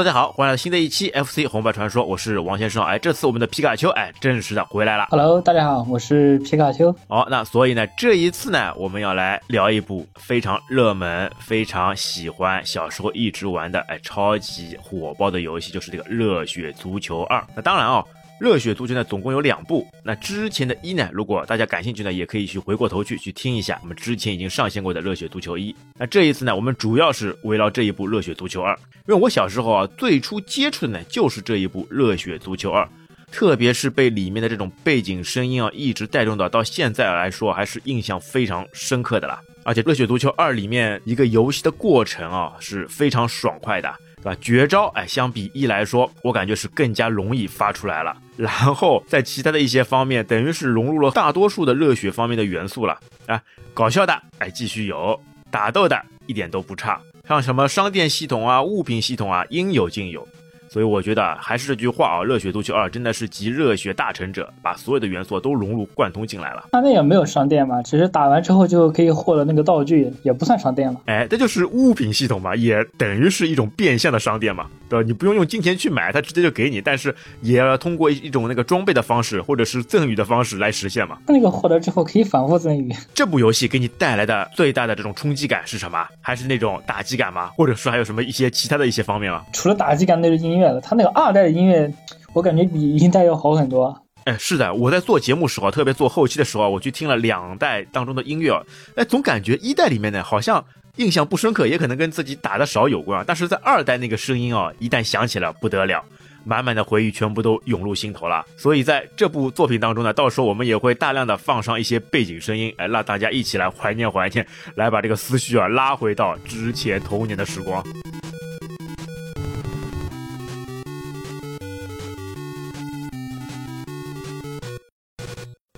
Hello，大家好，欢迎来到新的一期 FC 红白传说，我是王先生。哎，这次我们的皮卡丘哎正式的回来了。Hello，大家好，我是皮卡丘。好，那所以呢，这一次呢，我们要来聊一部非常热门、非常喜欢、小时候一直玩的哎超级火爆的游戏，就是这个《热血足球二》。那当然啊。热血足球呢，总共有两部。那之前的一呢，如果大家感兴趣呢，也可以去回过头去去听一下我们之前已经上线过的热血足球一。那这一次呢，我们主要是围绕这一部热血足球二，因为我小时候啊，最初接触的呢就是这一部热血足球二，特别是被里面的这种背景声音啊一直带动到，到现在来说还是印象非常深刻的啦。而且热血足球二里面一个游戏的过程啊是非常爽快的。对吧？绝招哎，相比一来说，我感觉是更加容易发出来了。然后在其他的一些方面，等于是融入了大多数的热血方面的元素了啊。搞笑的哎，继续有；打斗的一点都不差。像什么商店系统啊、物品系统啊，应有尽有。所以我觉得还是这句话啊，《热血足球二》真的是集热血大成者，把所有的元素都融入贯通进来了。他那也没有商店嘛，只是打完之后就可以获得那个道具，也不算商店了。哎，这就是物品系统嘛，也等于是一种变相的商店嘛，对吧？你不用用金钱去买，它直接就给你，但是也要通过一种那个装备的方式或者是赠予的方式来实现嘛。那个获得之后可以反复赠予。这部游戏给你带来的最大的这种冲击感是什么？还是那种打击感吗？或者说还有什么一些其他的一些方面吗？除了打击感，那是音乐了。它那个二代。的音乐，我感觉比一代要好很多。哎，是的，我在做节目时候，特别做后期的时候，我去听了两代当中的音乐，哎，总感觉一代里面呢，好像印象不深刻，也可能跟自己打的少有关。但是在二代那个声音啊，一旦响起了，不得了，满满的回忆全部都涌入心头了。所以在这部作品当中呢，到时候我们也会大量的放上一些背景声音，哎，让大家一起来怀念怀念，来把这个思绪啊拉回到之前童年的时光。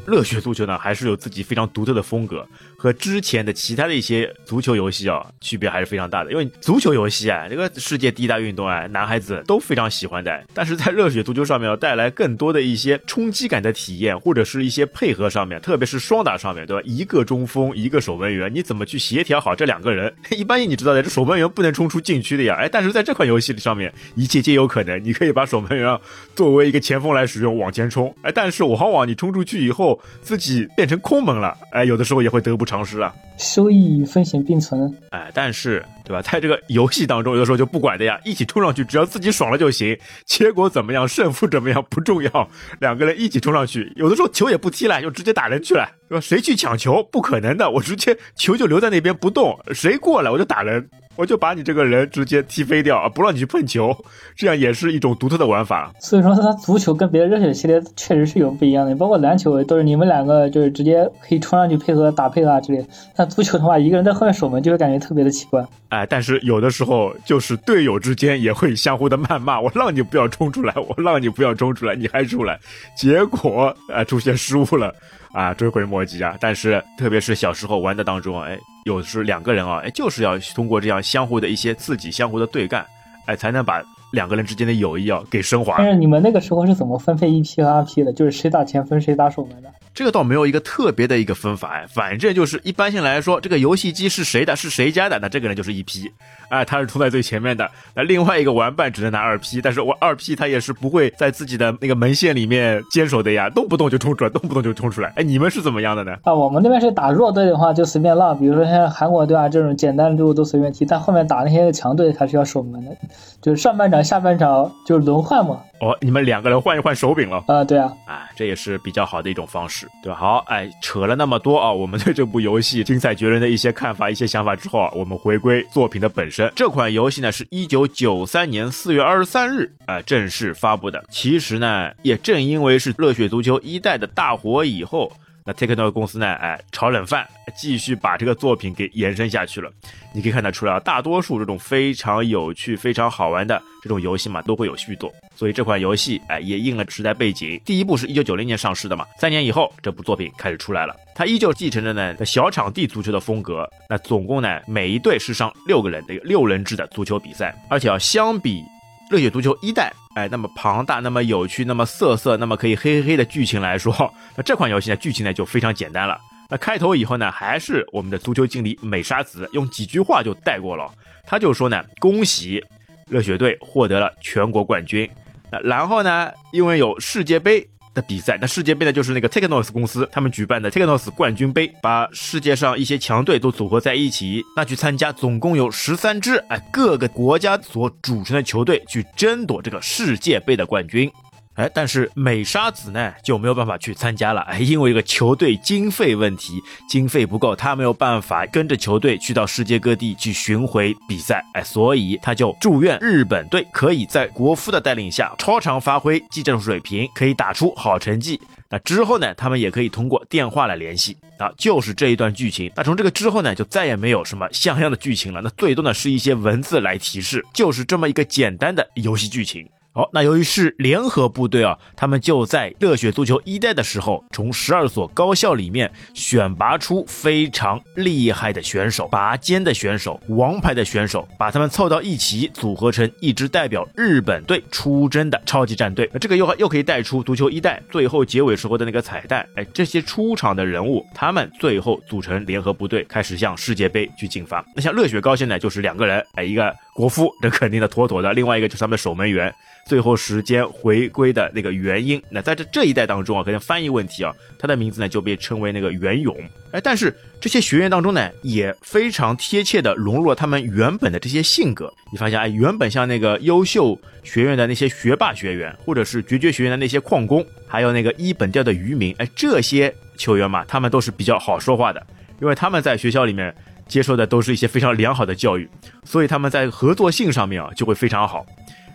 热血足球呢，还是有自己非常独特的风格，和之前的其他的一些足球游戏啊，区别还是非常大的。因为足球游戏啊，这个世界第一大运动啊，男孩子都非常喜欢的。但是在热血足球上面要带来更多的一些冲击感的体验，或者是一些配合上面，特别是双打上面对吧？一个中锋，一个守门员，你怎么去协调好这两个人？一般你知道的，这守门员不能冲出禁区的呀。哎，但是在这款游戏上面，一切皆有可能。你可以把守门员作为一个前锋来使用，往前冲。哎，但是往往你冲出去以后。自己变成空门了，哎，有的时候也会得不偿失啊。收益与风险并存，哎，但是对吧，在这个游戏当中，有的时候就不管的呀，一起冲上去，只要自己爽了就行，结果怎么样，胜负怎么样不重要，两个人一起冲上去，有的时候球也不踢了，就直接打人去了，对吧？谁去抢球？不可能的，我直接球就留在那边不动，谁过来我就打人。我就把你这个人直接踢飞掉啊，不让你去碰球，这样也是一种独特的玩法。所以说，它足球跟别的热血系列确实是有不一样的，包括篮球都是你们两个就是直接可以冲上去配合打配合啊之类。但足球的话，一个人在后面守门就会感觉特别的奇怪。哎，但是有的时候就是队友之间也会相互的谩骂，我让你不要冲出来，我让你不要冲出来，你还出来，结果啊出现失误了。啊，追悔莫及啊！但是特别是小时候玩的当中，哎，有时两个人啊，哎，就是要通过这样相互的一些刺激、相互的对干，哎，才能把两个人之间的友谊啊给升华。但是你们那个时候是怎么分配一 P 和二 P 的？就是谁打前锋，谁打守门的？这个倒没有一个特别的一个分法哎，反正就是一般性来说，这个游戏机是谁的，是谁家的，那这个人就是一 P，哎，他是冲在最前面的。那另外一个玩伴只能拿二 P，但是我二 P 他也是不会在自己的那个门线里面坚守的呀，动不动就冲出来，动不动就冲出来。哎，你们是怎么样的呢？啊，我们那边是打弱队的话就随便浪，比如说像韩国队啊这种简单的队伍都随便踢，但后面打那些强队还是要守门的，就是上半场、下半场就是轮换嘛。哦，你们两个人换一换手柄了？啊，对啊，啊，这也是比较好的一种方式，对吧？好，哎，扯了那么多啊，我们对这部游戏精彩绝伦的一些看法、一些想法之后啊，我们回归作品的本身。这款游戏呢，是一九九三年四月二十三日啊正式发布的。其实呢，也正因为是热血足球一代的大火以后。那 t a k e n o 公司呢？哎，炒冷饭，继续把这个作品给延伸下去了。你可以看得出来啊，大多数这种非常有趣、非常好玩的这种游戏嘛，都会有续作。所以这款游戏，哎，也应了时代背景。第一部是一九九零年上市的嘛，三年以后，这部作品开始出来了。它依旧继承着呢小场地足球的风格。那总共呢，每一队是上六个人的六人制的足球比赛，而且要相比。热血足球一代，哎，那么庞大，那么有趣，那么色色，那么可以嘿嘿嘿的剧情来说，那这款游戏呢，剧情呢就非常简单了。那开头以后呢，还是我们的足球经理美沙子用几句话就带过了。他就说呢，恭喜热血队获得了全国冠军。那然后呢，因为有世界杯。的比赛，那世界杯呢，就是那个 Technos 公司他们举办的 Technos 冠军杯，把世界上一些强队都组合在一起，那去参加，总共有十三支，哎，各个国家所组成的球队去争夺这个世界杯的冠军。哎，但是美沙子呢就没有办法去参加了，哎，因为一个球队经费问题，经费不够，他没有办法跟着球队去到世界各地去巡回比赛，哎，所以他就祝愿日本队可以在国夫的带领下超常发挥技战术水平，可以打出好成绩。那之后呢，他们也可以通过电话来联系啊，就是这一段剧情。那从这个之后呢，就再也没有什么像样的剧情了，那最多呢是一些文字来提示，就是这么一个简单的游戏剧情。好，那由于是联合部队啊，他们就在热血足球一代的时候，从十二所高校里面选拔出非常厉害的选手、拔尖的选手、王牌的选手，把他们凑到一起，组合成一支代表日本队出征的超级战队。那这个又又可以带出足球一代最后结尾时候的那个彩蛋。哎，这些出场的人物，他们最后组成联合部队，开始向世界杯去进发。那像热血高现在就是两个人，哎，一个国夫，这肯定的妥妥的，另外一个就是他们的守门员。最后时间回归的那个原因，那在这这一代当中啊，可能翻译问题啊，他的名字呢就被称为那个袁勇。哎，但是这些学员当中呢，也非常贴切的融入了他们原本的这些性格。你发现哎，原本像那个优秀学院的那些学霸学员，或者是绝绝学院的那些矿工，还有那个一本调的渔民，哎，这些球员嘛，他们都是比较好说话的，因为他们在学校里面接受的都是一些非常良好的教育，所以他们在合作性上面啊就会非常好。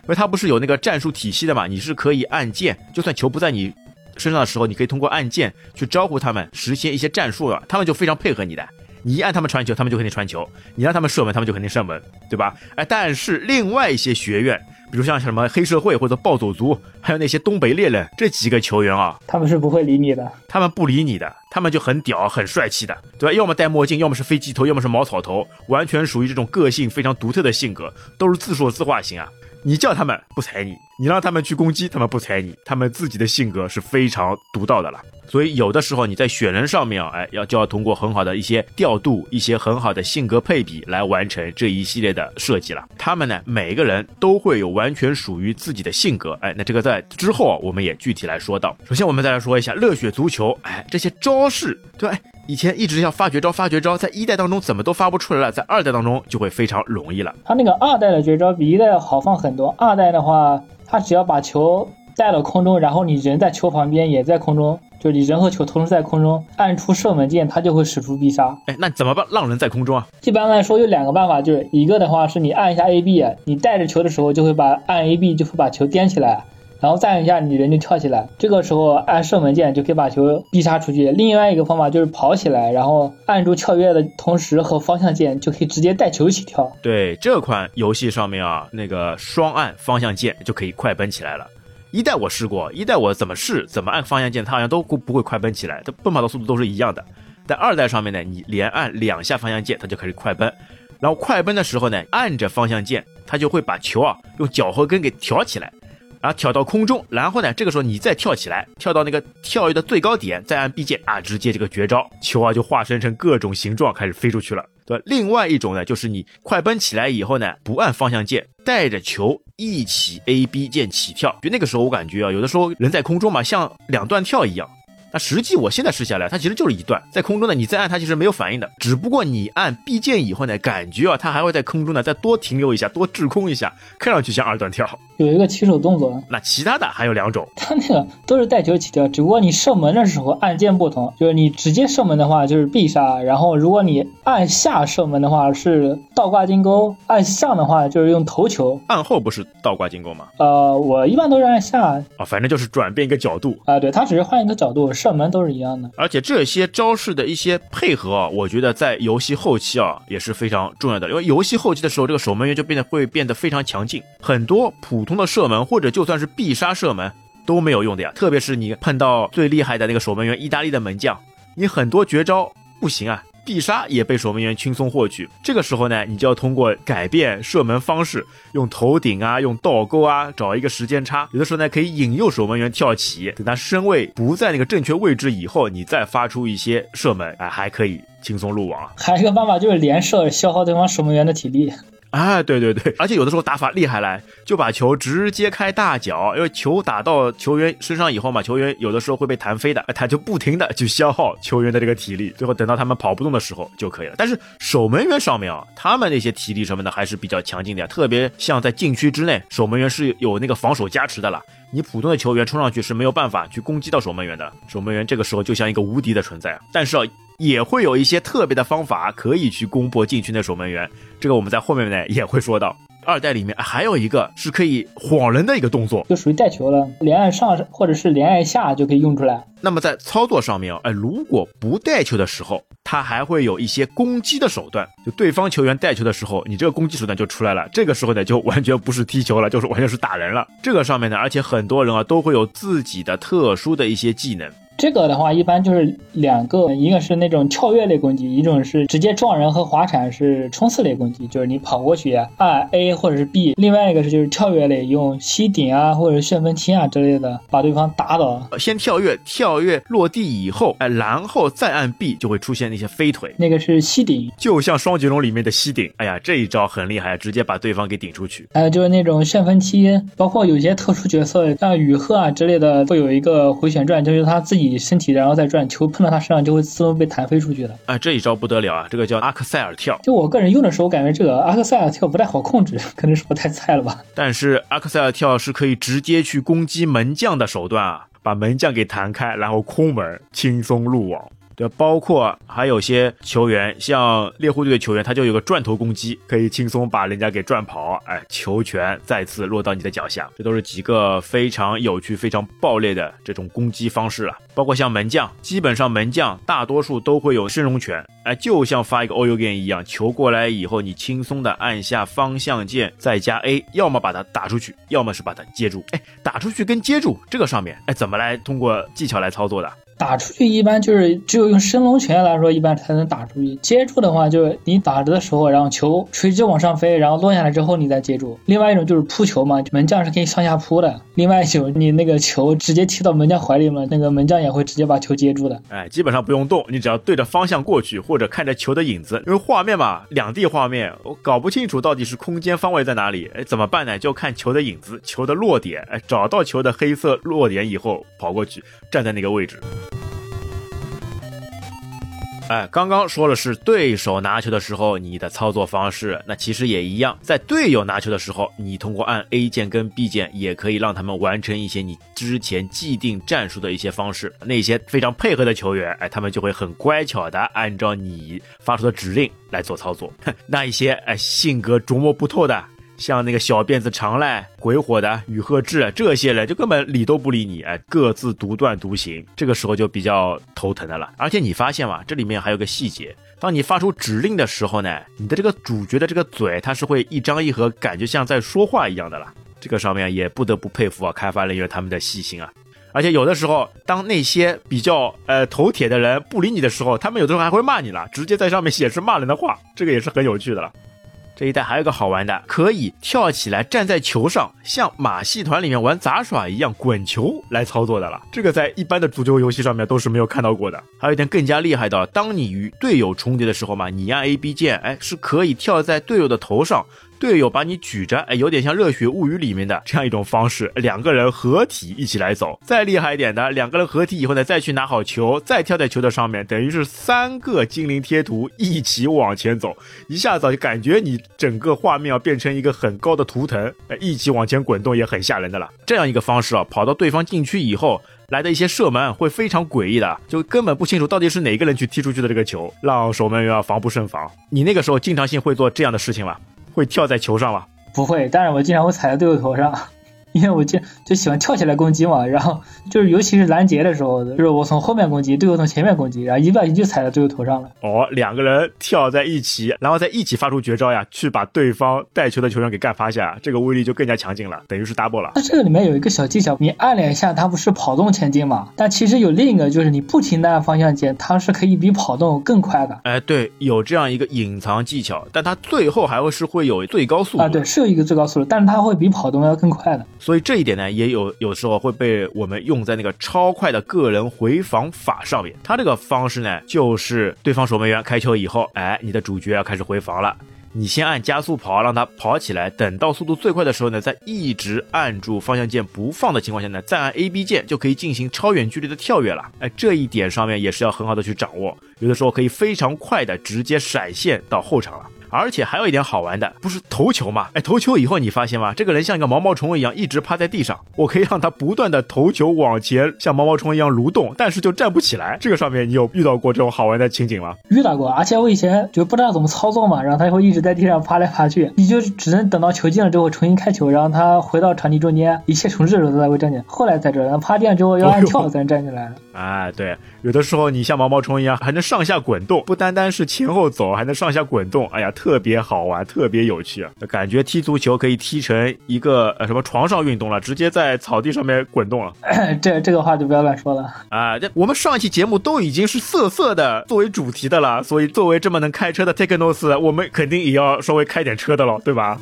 因为他不是有那个战术体系的嘛，你是可以按键，就算球不在你身上的时候，你可以通过按键去招呼他们，实现一些战术啊，他们就非常配合你的。你一按他们传球，他们就肯定传球；你让他们射门，他们就肯定射门，对吧？哎，但是另外一些学院，比如像什么黑社会或者暴走族，还有那些东北猎人这几个球员啊，他们是不会理你的，他们不理你的，他们就很屌、很帅气的，对吧？要么戴墨镜，要么是飞机头，要么是茅草头，完全属于这种个性非常独特的性格，都是自说自话型啊。你叫他们不踩你，你让他们去攻击，他们不踩你，他们自己的性格是非常独到的了。所以有的时候你在选人上面啊，哎，要就要通过很好的一些调度，一些很好的性格配比来完成这一系列的设计了。他们呢，每个人都会有完全属于自己的性格，哎，那这个在之后啊，我们也具体来说到。首先我们再来说一下热血足球，哎，这些招式，对。以前一直要发绝招，发绝招，在一代当中怎么都发不出来了，在二代当中就会非常容易了。他那个二代的绝招比一代要好放很多。二代的话，他只要把球带到空中，然后你人在球旁边也在空中，就是你人和球同时在空中，按出射门键，它就会使出必杀。哎，那怎么办？让人在空中啊？一般来说有两个办法，就是一个的话是你按一下 A B，你带着球的时候就会把按 A B 就会把球颠起来。然后再按一下，你人就跳起来。这个时候按射门键就可以把球必杀出去。另外一个方法就是跑起来，然后按住跳跃的同时和方向键就可以直接带球一起跳。对这款游戏上面啊，那个双按方向键就可以快奔起来了。一代我试过，一代我怎么试怎么按方向键，它好像都不不会快奔起来，它奔跑的速度都是一样的。在二代上面呢，你连按两下方向键，它就开始快奔。然后快奔的时候呢，按着方向键，它就会把球啊用脚后跟给挑起来。然后跳到空中，然后呢，这个时候你再跳起来，跳到那个跳跃的最高点，再按 B 键啊，直接这个绝招，球啊就化身成各种形状开始飞出去了，对？另外一种呢，就是你快奔起来以后呢，不按方向键，带着球一起 A B 键起跳，就那个时候我感觉啊，有的时候人在空中嘛，像两段跳一样。那实际我现在试下来，它其实就是一段在空中呢，你再按它其实没有反应的，只不过你按 B 键以后呢，感觉啊它还会在空中呢再多停留一下，多滞空一下，看上去像二段跳。有一个起手动作。那其他的还有两种，它那个都是带球起跳，只不过你射门的时候按键不同，就是你直接射门的话就是必杀，然后如果你按下射门的话是倒挂金钩，按上的话就是用头球。按后不是倒挂金钩吗？呃，我一般都是按下。啊，反正就是转变一个角度啊，对，它只是换一个角度。射门都是一样的，而且这些招式的一些配合啊，我觉得在游戏后期啊也是非常重要的。因为游戏后期的时候，这个守门员就变得会变得非常强劲，很多普通的射门或者就算是必杀射门都没有用的呀。特别是你碰到最厉害的那个守门员，意大利的门将，你很多绝招不行啊。必杀也被守门员轻松获取，这个时候呢，你就要通过改变射门方式，用头顶啊，用倒钩啊，找一个时间差，有的时候呢可以引诱守门员跳起，等他身位不在那个正确位置以后，你再发出一些射门，哎，还可以轻松入网。还有一个办法就是连射，消耗对方守门员的体力。啊，对对对，而且有的时候打法厉害来，就把球直接开大脚，因为球打到球员身上以后嘛，球员有的时候会被弹飞的，他就不停的去消耗球员的这个体力，最后等到他们跑不动的时候就可以了。但是守门员上面啊，他们那些体力什么的还是比较强劲的，特别像在禁区之内，守门员是有那个防守加持的了。你普通的球员冲上去是没有办法去攻击到守门员的，守门员这个时候就像一个无敌的存在。但是啊，也会有一些特别的方法可以去攻破禁区的守门员，这个我们在后面呢也会说到。二代里面还有一个是可以晃人的一个动作，就属于带球了，连按上或者是连按下就可以用出来。那么在操作上面啊，哎，如果不带球的时候，他还会有一些攻击的手段。就对方球员带球的时候，你这个攻击手段就出来了。这个时候呢，就完全不是踢球了，就是完全是打人了。这个上面呢，而且很多人啊都会有自己的特殊的一些技能。这个的话，一般就是两个，一个是那种跳跃类攻击，一种是直接撞人和滑铲是冲刺类攻击，就是你跑过去按 A 或者是 B。另外一个是就是跳跃类，用吸顶啊或者旋风踢啊之类的把对方打倒。先跳跃，跳跃落地以后，哎，然后再按 B 就会出现那些飞腿，那个是吸顶，就像双截龙里面的吸顶。哎呀，这一招很厉害，直接把对方给顶出去。还有就是那种旋风踢，包括有些特殊角色像雨鹤啊之类的，会有一个回旋转，就是他自己。身体然后再转，球碰到他身上就会自动被弹飞出去的。啊，这一招不得了啊！这个叫阿克塞尔跳。就我个人用的时候，感觉这个阿克塞尔跳不太好控制，可能是我太菜了吧。但是阿克塞尔跳是可以直接去攻击门将的手段啊，把门将给弹开，然后空门轻松入网。对，包括还有些球员，像猎户队的球员，他就有个转头攻击，可以轻松把人家给转跑，哎，球权再次落到你的脚下。这都是几个非常有趣、非常爆裂的这种攻击方式了。包括像门将，基本上门将大多数都会有升龙拳，哎，就像发一个 O U game 一样，球过来以后，你轻松的按下方向键，再加 A，要么把它打出去，要么是把它接住。哎，打出去跟接住这个上面，哎，怎么来通过技巧来操作的？打出去一般就是只有用升龙拳来说，一般才能打出去。接住的话，就是你打着的时候，然后球垂直往上飞，然后落下来之后你再接住。另外一种就是扑球嘛，门将是可以上下扑的。另外一种，你那个球直接踢到门将怀里嘛，那个门将也会直接把球接住的。哎，基本上不用动，你只要对着方向过去，或者看着球的影子。因为画面嘛，两地画面，我搞不清楚到底是空间方位在哪里。哎，怎么办呢？就看球的影子，球的落点。哎，找到球的黑色落点以后，跑过去，站在那个位置。哎，刚刚说的是对手拿球的时候你的操作方式，那其实也一样，在队友拿球的时候，你通过按 A 键跟 B 键也可以让他们完成一些你之前既定战术的一些方式。那些非常配合的球员，哎，他们就会很乖巧的按照你发出的指令来做操作。那一些哎性格琢磨不透的。像那个小辫子长濑、鬼火的雨鹤志这些人，就根本理都不理你，哎，各自独断独行，这个时候就比较头疼的了。而且你发现嘛，这里面还有个细节，当你发出指令的时候呢，你的这个主角的这个嘴，它是会一张一合，感觉像在说话一样的了。这个上面也不得不佩服啊，开发人员他们的细心啊。而且有的时候，当那些比较呃头铁的人不理你的时候，他们有的时候还会骂你了，直接在上面显示骂人的话，这个也是很有趣的了。这一代还有个好玩的，可以跳起来站在球上，像马戏团里面玩杂耍一样滚球来操作的了。这个在一般的足球游戏上面都是没有看到过的。还有一点更加厉害的，当你与队友重叠的时候嘛，你按 A B 键，哎，是可以跳在队友的头上。队友把你举着，哎，有点像《热血物语》里面的这样一种方式，两个人合体一起来走。再厉害一点的，两个人合体以后呢，再去拿好球，再跳在球的上面，等于是三个精灵贴图一起往前走，一下子就感觉你整个画面要变成一个很高的图腾，哎，一起往前滚动也很吓人的了。这样一个方式啊，跑到对方禁区以后，来的一些射门会非常诡异的，就根本不清楚到底是哪个人去踢出去的这个球，让守门员啊防不胜防。你那个时候经常性会做这样的事情吗？会跳在球上吗？不会，但是我经常会踩在队友头上。因为我就就喜欢跳起来攻击嘛，然后就是尤其是拦截的时候，就是我从后面攻击，队友从前面攻击，然后一不小心就踩在队友头上了。哦，两个人跳在一起，然后再一起发出绝招呀，去把对方带球的球员给干趴下，这个威力就更加强劲了，等于是 double 了。那这个里面有一个小技巧，你按两下，它不是跑动前进嘛？但其实有另一个，就是你不停的按方向键，它是可以比跑动更快的。哎，对，有这样一个隐藏技巧，但它最后还会是会有最高速度啊，对，是有一个最高速度，但是它会比跑动要更快的。所以这一点呢。也有有时候会被我们用在那个超快的个人回防法上面。它这个方式呢，就是对方守门员开球以后，哎，你的主角要开始回防了。你先按加速跑，让它跑起来，等到速度最快的时候呢，再一直按住方向键不放的情况下呢，再按 A B 键就可以进行超远距离的跳跃了。哎，这一点上面也是要很好的去掌握，有的时候可以非常快的直接闪现到后场了。而且还有一点好玩的，不是投球吗？哎，投球以后你发现吗？这个人像一个毛毛虫一样一直趴在地上，我可以让他不断的投球往前，像毛毛虫一样蠕动，但是就站不起来。这个上面你有遇到过这种好玩的情景吗？遇到过，而且我以前就不知道怎么操作嘛，然后他会一直在地上爬来爬去，你就只能等到球进了之后重新开球，然后他回到场地中间，一切重置的时候他才会站起来。后来才知道，趴地上之后要按跳才能站起来了。啊，对，有的时候你像毛毛虫一样还能上下滚动，不单单是前后走，还能上下滚动，哎呀，特别好玩。特别有趣啊，感觉踢足球可以踢成一个呃什么床上运动了，直接在草地上面滚动了。这这个话就不要乱说了啊！这我们上一期节目都已经是色色的作为主题的了，所以作为这么能开车的 Technos，我们肯定也要稍微开点车的了，对吧？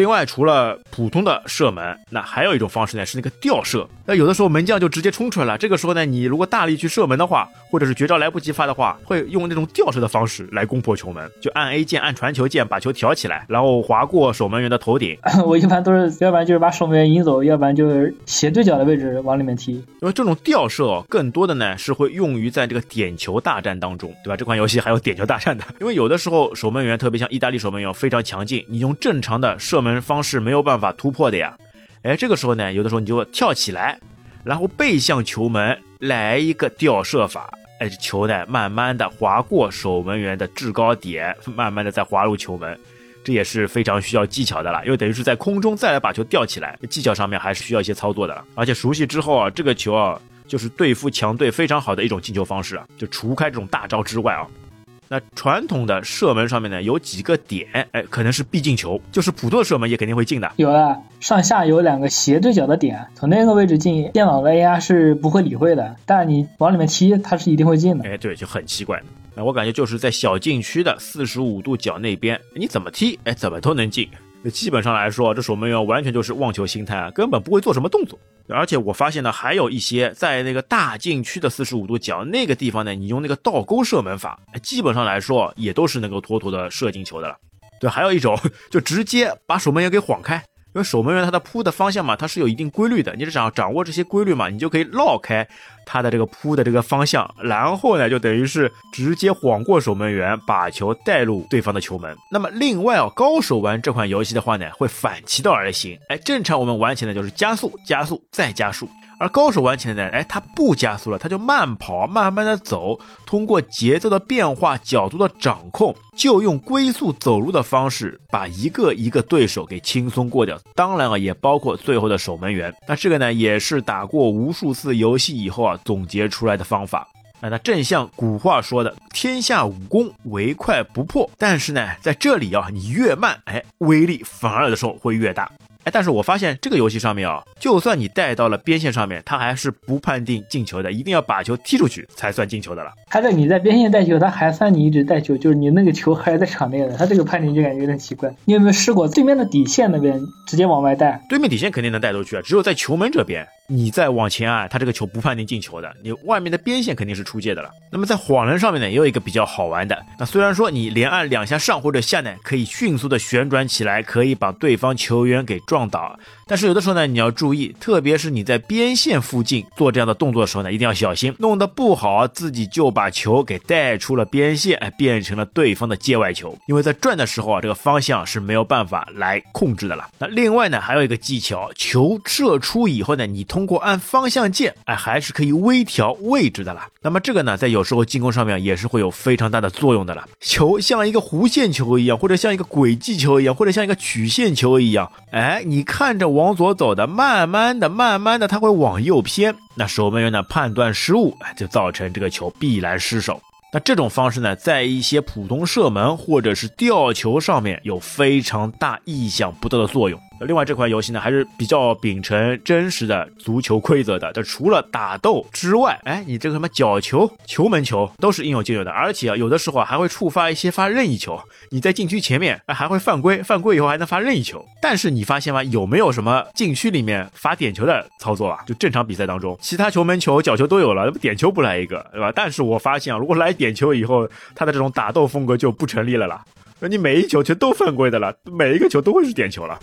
另外，除了普通的射门，那还有一种方式呢，是那个吊射。那有的时候门将就直接冲出来了，这个时候呢，你如果大力去射门的话，或者是绝招来不及发的话，会用那种吊射的方式来攻破球门，就按 A 键、按传球键把球挑起来，然后划过守门员的头顶。我一般都是，要不然就是把守门员引走，要不然就是斜对角的位置往里面踢。因为这种吊射更多的呢是会用于在这个点球大战当中，对吧？这款游戏还有点球大战的，因为有的时候守门员，特别像意大利守门员非常强劲，你用正常的射门。方式没有办法突破的呀，哎，这个时候呢，有的时候你就跳起来，然后背向球门来一个吊射法，哎，球呢慢慢的划过守门员的制高点，慢慢的再滑入球门，这也是非常需要技巧的了，因为等于是在空中再来把球吊起来，技巧上面还是需要一些操作的，而且熟悉之后啊，这个球啊就是对付强队非常好的一种进球方式啊，就除开这种大招之外啊。那传统的射门上面呢，有几个点，哎，可能是必进球，就是普通的射门也肯定会进的。有了，上下有两个斜对角的点，从那个位置进，电脑的 AI 是不会理会的，但你往里面踢，它是一定会进的。哎，对，就很奇怪。那我感觉就是在小禁区的四十五度角那边，你怎么踢，哎，怎么都能进。基本上来说，这守门员完全就是望球心态啊，根本不会做什么动作。而且我发现呢，还有一些在那个大禁区的四十五度角那个地方呢，你用那个倒钩射门法，基本上来说也都是能够妥妥的射进球的了。对，还有一种就直接把守门员给晃开。因为守门员他的扑的方向嘛，它是有一定规律的，你只要掌握这些规律嘛，你就可以绕开他的这个扑的这个方向，然后呢，就等于是直接晃过守门员，把球带入对方的球门。那么另外啊，高手玩这款游戏的话呢，会反其道而行，哎，正常我们玩起来就是加速、加速再加速。而高手玩起来呢，哎，他不加速了，他就慢跑，慢慢的走，通过节奏的变化、角度的掌控，就用龟速走路的方式，把一个一个对手给轻松过掉。当然啊，也包括最后的守门员。那这个呢，也是打过无数次游戏以后啊，总结出来的方法。啊那正像古话说的，天下武功唯快不破。但是呢，在这里啊，你越慢，哎，威力反而的时候会越大。哎，但是我发现这个游戏上面啊，就算你带到了边线上面，它还是不判定进球的，一定要把球踢出去才算进球的了。他在你在边线带球，他还算你一直带球，就是你那个球还在场内的，他这个判定就感觉有点奇怪。你有没有试过对面的底线那边直接往外带？对面底线肯定能带出去啊，只有在球门这边。你再往前啊，他这个球不判定进球的，你外面的边线肯定是出界的了。那么在晃人上面呢，也有一个比较好玩的。那虽然说你连按两下上或者下呢，可以迅速的旋转起来，可以把对方球员给撞倒。但是有的时候呢，你要注意，特别是你在边线附近做这样的动作的时候呢，一定要小心，弄得不好，自己就把球给带出了边线，哎，变成了对方的界外球。因为在转的时候啊，这个方向是没有办法来控制的了。那另外呢，还有一个技巧，球射出以后呢，你通过按方向键，哎，还是可以微调位置的了。那么这个呢，在有时候进攻上面也是会有非常大的作用的了。球像一个弧线球一样，或者像一个轨迹球一样，或者像一个曲线球一样，哎，你看着。往左走的，慢慢的、慢慢的，它会往右偏。那守门员呢判断失误，就造成这个球必然失手。那这种方式呢，在一些普通射门或者是吊球上面有非常大意想不到的作用。另外这款游戏呢还是比较秉承真实的足球规则的，这除了打斗之外，哎，你这个什么角球、球门球都是应有尽有的，而且啊有的时候还会触发一些发任意球，你在禁区前面还会犯规，犯规以后还能发任意球。但是你发现吗？有没有什么禁区里面发点球的操作啊？就正常比赛当中，其他球门球、角球都有了，点球不来一个，对吧？但是我发现啊，如果来点球以后，他的这种打斗风格就不成立了啦。那你每一球全都犯规的了，每一个球都会是点球了。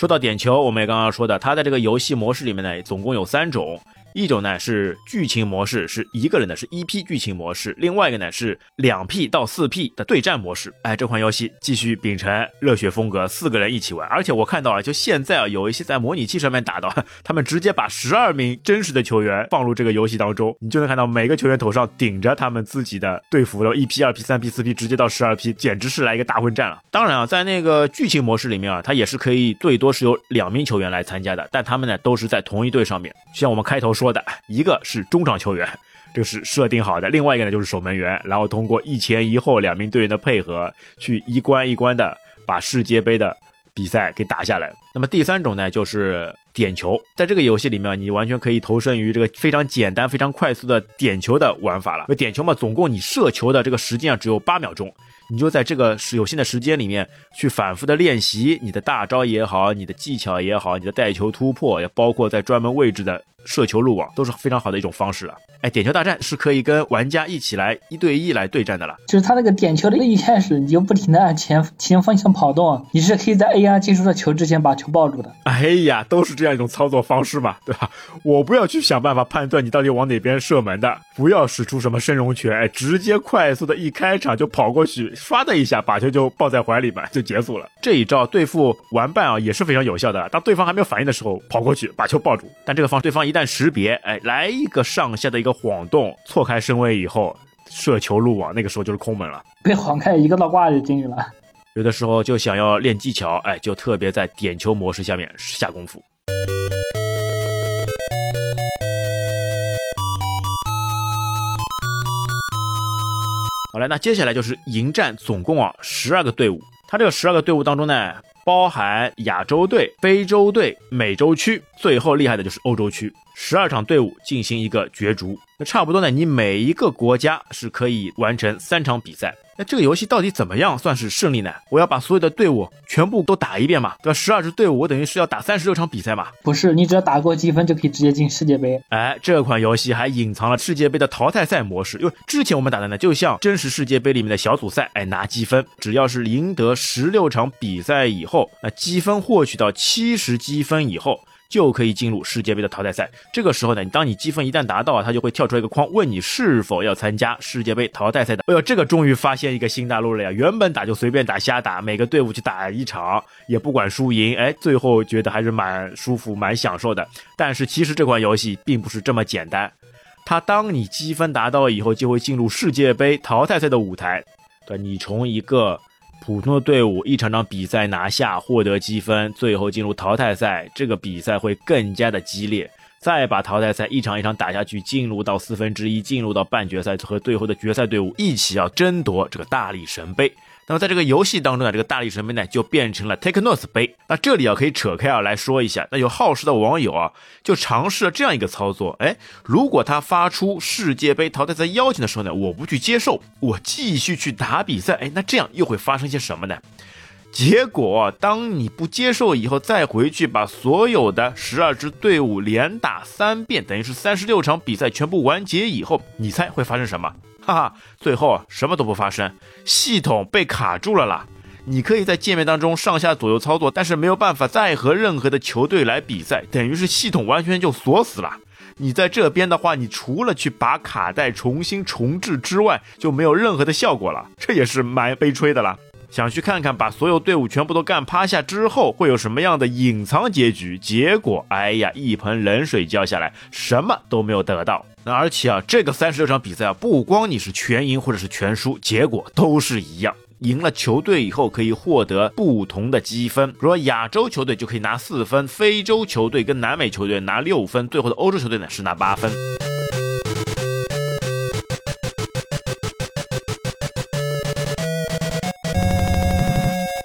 说到点球，我们也刚刚说的，它在这个游戏模式里面呢，总共有三种。一种呢是剧情模式，是一个人的，是一 P 剧情模式；另外一个呢是两 P 到四 P 的对战模式。哎，这款游戏继续秉承热血风格，四个人一起玩。而且我看到了，就现在啊，有一些在模拟器上面打的，他们直接把十二名真实的球员放入这个游戏当中，你就能看到每个球员头上顶着他们自己的队服的，一 P、二 P、三 P、四 P，直接到十二 P，简直是来一个大混战了。当然啊，在那个剧情模式里面啊，它也是可以最多是有两名球员来参加的，但他们呢都是在同一队上面，像我们开头。说的一个是中场球员，这是设定好的；另外一个呢就是守门员，然后通过一前一后两名队员的配合，去一关一关的把世界杯的比赛给打下来。那么第三种呢就是点球，在这个游戏里面，你完全可以投身于这个非常简单、非常快速的点球的玩法了。点球嘛，总共你射球的这个时间啊只有八秒钟。你就在这个有限的时间里面去反复的练习你的大招也好，你的技巧也好，你的带球突破，也包括在专门位置的射球入网，都是非常好的一种方式了。哎，点球大战是可以跟玩家一起来一对一来对战的了。就是他那个点球的一开始，你就不停的按前前方向跑动，你是可以在 AR 进入到球之前把球抱住的。哎呀，都是这样一种操作方式嘛，对吧？我不要去想办法判断你到底往哪边射门的，不要使出什么升龙拳，哎，直接快速的一开场就跑过去，唰的一下把球就抱在怀里吧就结束了。这一招对付玩伴啊也是非常有效的。当对方还没有反应的时候，跑过去把球抱住。但这个方对方一旦识别，哎，来一个上下的一个晃动。错开身位以后，射球入网，那个时候就是空门了。被晃开一个倒挂就进去了。有的时候就想要练技巧，哎，就特别在点球模式下面下功夫。好了，那接下来就是迎战，总共啊十二个队伍。他这个十二个队伍当中呢，包含亚洲队、非洲队、美洲区，最后厉害的就是欧洲区。十二场队伍进行一个角逐，那差不多呢。你每一个国家是可以完成三场比赛。那这个游戏到底怎么样算是胜利呢？我要把所有的队伍全部都打一遍嘛？对吧？十二支队伍，我等于是要打三十六场比赛嘛？不是，你只要打过积分就可以直接进世界杯。哎，这款游戏还隐藏了世界杯的淘汰赛模式，因为之前我们打的呢，就像真实世界杯里面的小组赛，哎，拿积分，只要是赢得十六场比赛以后，那积分获取到七十积分以后。就可以进入世界杯的淘汰赛。这个时候呢，你当你积分一旦达到啊，它就会跳出来一个框，问你是否要参加世界杯淘汰赛的。哎呦，这个终于发现一个新大陆了呀！原本打就随便打瞎打，每个队伍去打一场也不管输赢，哎，最后觉得还是蛮舒服、蛮享受的。但是其实这款游戏并不是这么简单，它当你积分达到以后，就会进入世界杯淘汰赛的舞台。对，你从一个。普通的队伍一场场比赛拿下，获得积分，最后进入淘汰赛，这个比赛会更加的激烈。再把淘汰赛一场一场打下去，进入到四分之一，进入到半决赛，和最后的决赛队伍一起要争夺这个大力神杯。那么在这个游戏当中呢，这个大力神杯呢就变成了 Take Notes 杯。那这里啊可以扯开啊来说一下，那有好事的网友啊就尝试了这样一个操作，哎，如果他发出世界杯淘汰赛邀请的时候呢，我不去接受，我继续去打比赛，哎，那这样又会发生些什么呢？结果当你不接受以后，再回去把所有的十二支队伍连打三遍，等于是三十六场比赛全部完结以后，你猜会发生什么？哈哈，最后，什么都不发生，系统被卡住了啦。你可以在界面当中上下左右操作，但是没有办法再和任何的球队来比赛，等于是系统完全就锁死了。你在这边的话，你除了去把卡带重新重置之外，就没有任何的效果了。这也是蛮悲催的啦。想去看看把所有队伍全部都干趴下之后会有什么样的隐藏结局，结果哎呀，一盆冷水浇下来，什么都没有得到。那而且啊，这个三十六场比赛啊，不光你是全赢或者是全输，结果都是一样。赢了球队以后可以获得不同的积分，比如说亚洲球队就可以拿四分，非洲球队跟南美球队拿六分，最后的欧洲球队呢是拿八分。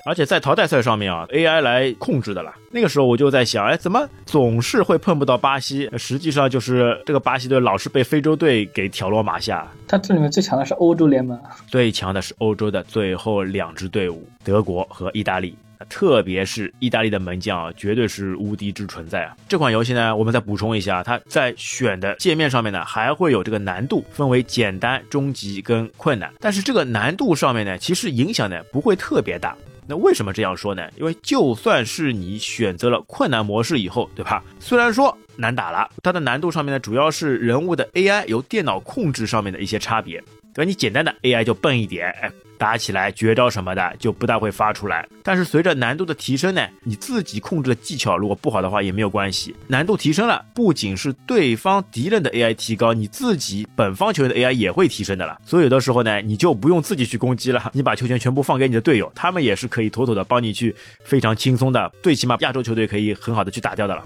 而且在淘汰赛上面啊，AI 来控制的啦。那个时候我就在想，哎，怎么总是会碰不到巴西？实际上就是这个巴西队老是被非洲队给挑落马下。他这里面最强的是欧洲联盟，最强的是欧洲的最后两支队伍，德国和意大利。特别是意大利的门将啊，绝对是无敌之存在啊！这款游戏呢，我们再补充一下，它在选的界面上面呢，还会有这个难度，分为简单、中级跟困难。但是这个难度上面呢，其实影响呢不会特别大。那为什么这样说呢？因为就算是你选择了困难模式以后，对吧？虽然说难打了，它的难度上面呢，主要是人物的 AI 由电脑控制上面的一些差别。对吧？你简单的 AI 就笨一点，打起来绝招什么的就不大会发出来。但是随着难度的提升呢，你自己控制的技巧如果不好的话也没有关系。难度提升了，不仅是对方敌人的 AI 提高，你自己本方球员的 AI 也会提升的了。所以有的时候呢，你就不用自己去攻击了，你把球权全部放给你的队友，他们也是可以妥妥的帮你去非常轻松的，最起码亚洲球队可以很好的去打掉的了。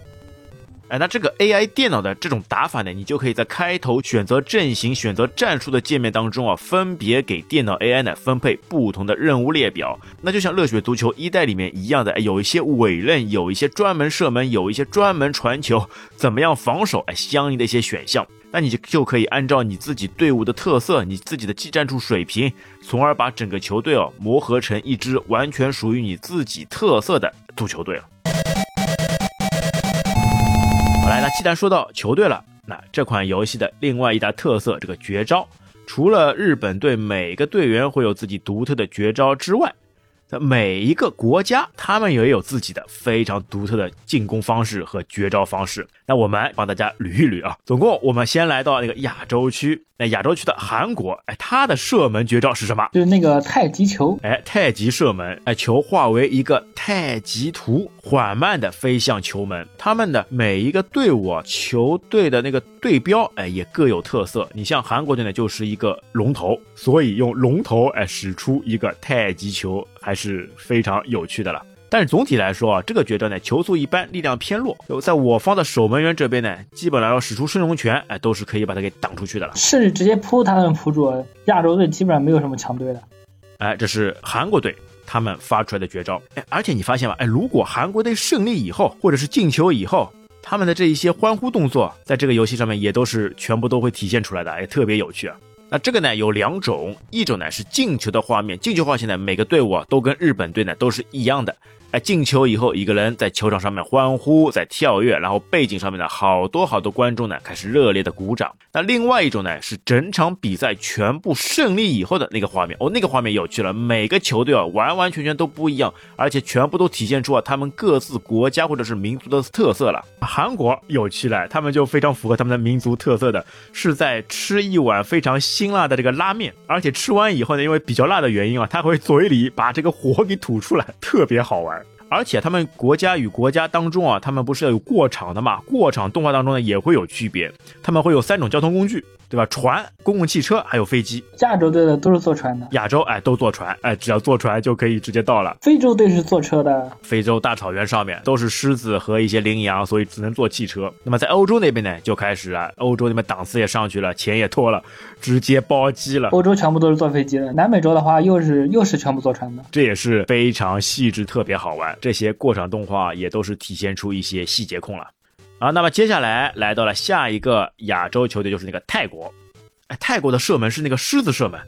哎，那这个 AI 电脑的这种打法呢，你就可以在开头选择阵型、选择战术的界面当中啊，分别给电脑 AI 呢分配不同的任务列表。那就像热血足球一代里面一样的，哎，有一些委任，有一些专门射门，有一些专门传球，怎么样防守？哎，相应的一些选项，那你就就可以按照你自己队伍的特色、你自己的技战术水平，从而把整个球队哦磨合成一支完全属于你自己特色的足球队了。来，那既然说到球队了，那这款游戏的另外一大特色，这个绝招，除了日本队每个队员会有自己独特的绝招之外，每一个国家他们也有自己的非常独特的进攻方式和绝招方式。那我们帮大家捋一捋啊，总共我们先来到那个亚洲区。那亚洲区的韩国，哎，他的射门绝招是什么？就是那个太极球，哎，太极射门，哎，球化为一个太极图，缓慢的飞向球门。他们的每一个队伍啊，球队的那个队标，哎，也各有特色。你像韩国队呢，就是一个龙头，所以用龙头，哎，使出一个太极球，还是非常有趣的了。但是总体来说啊，这个绝招呢，球速一般，力量偏弱。在我方的守门员这边呢，基本来说使出升龙拳，哎，都是可以把它给挡出去的了。甚至直接扑他们扑住，亚洲队基本上没有什么强队的。哎，这是韩国队他们发出来的绝招。哎，而且你发现吗？哎，如果韩国队胜利以后，或者是进球以后，他们的这一些欢呼动作，在这个游戏上面也都是全部都会体现出来的，哎，特别有趣啊。那这个呢有两种，一种呢是进球的画面，进球画面呢每个队伍啊都跟日本队呢都是一样的。哎，进球以后，一个人在球场上面欢呼，在跳跃，然后背景上面呢，好多好多观众呢开始热烈的鼓掌。那另外一种呢，是整场比赛全部胜利以后的那个画面。哦，那个画面有趣了，每个球队啊完完全全都不一样，而且全部都体现出啊他们各自国家或者是民族的特色了。韩国有趣了，他们就非常符合他们的民族特色的，是在吃一碗非常辛辣的这个拉面，而且吃完以后呢，因为比较辣的原因啊，他会嘴里把这个火给吐出来，特别好玩。而且他们国家与国家当中啊，他们不是要有过场的嘛？过场动画当中呢也会有区别，他们会有三种交通工具。对吧？船、公共汽车还有飞机。亚洲队的都是坐船的。亚洲哎，都坐船哎，只要坐船就可以直接到了。非洲队是坐车的。非洲大草原上面都是狮子和一些羚羊，所以只能坐汽车。那么在欧洲那边呢，就开始啊，欧洲那边档次也上去了，钱也多了，直接包机了。欧洲全部都是坐飞机的。南美洲的话，又是又是全部坐船的。这也是非常细致，特别好玩。这些过场动画也都是体现出一些细节控了。啊，那么接下来来到了下一个亚洲球队，就是那个泰国。哎，泰国的射门是那个狮子射门，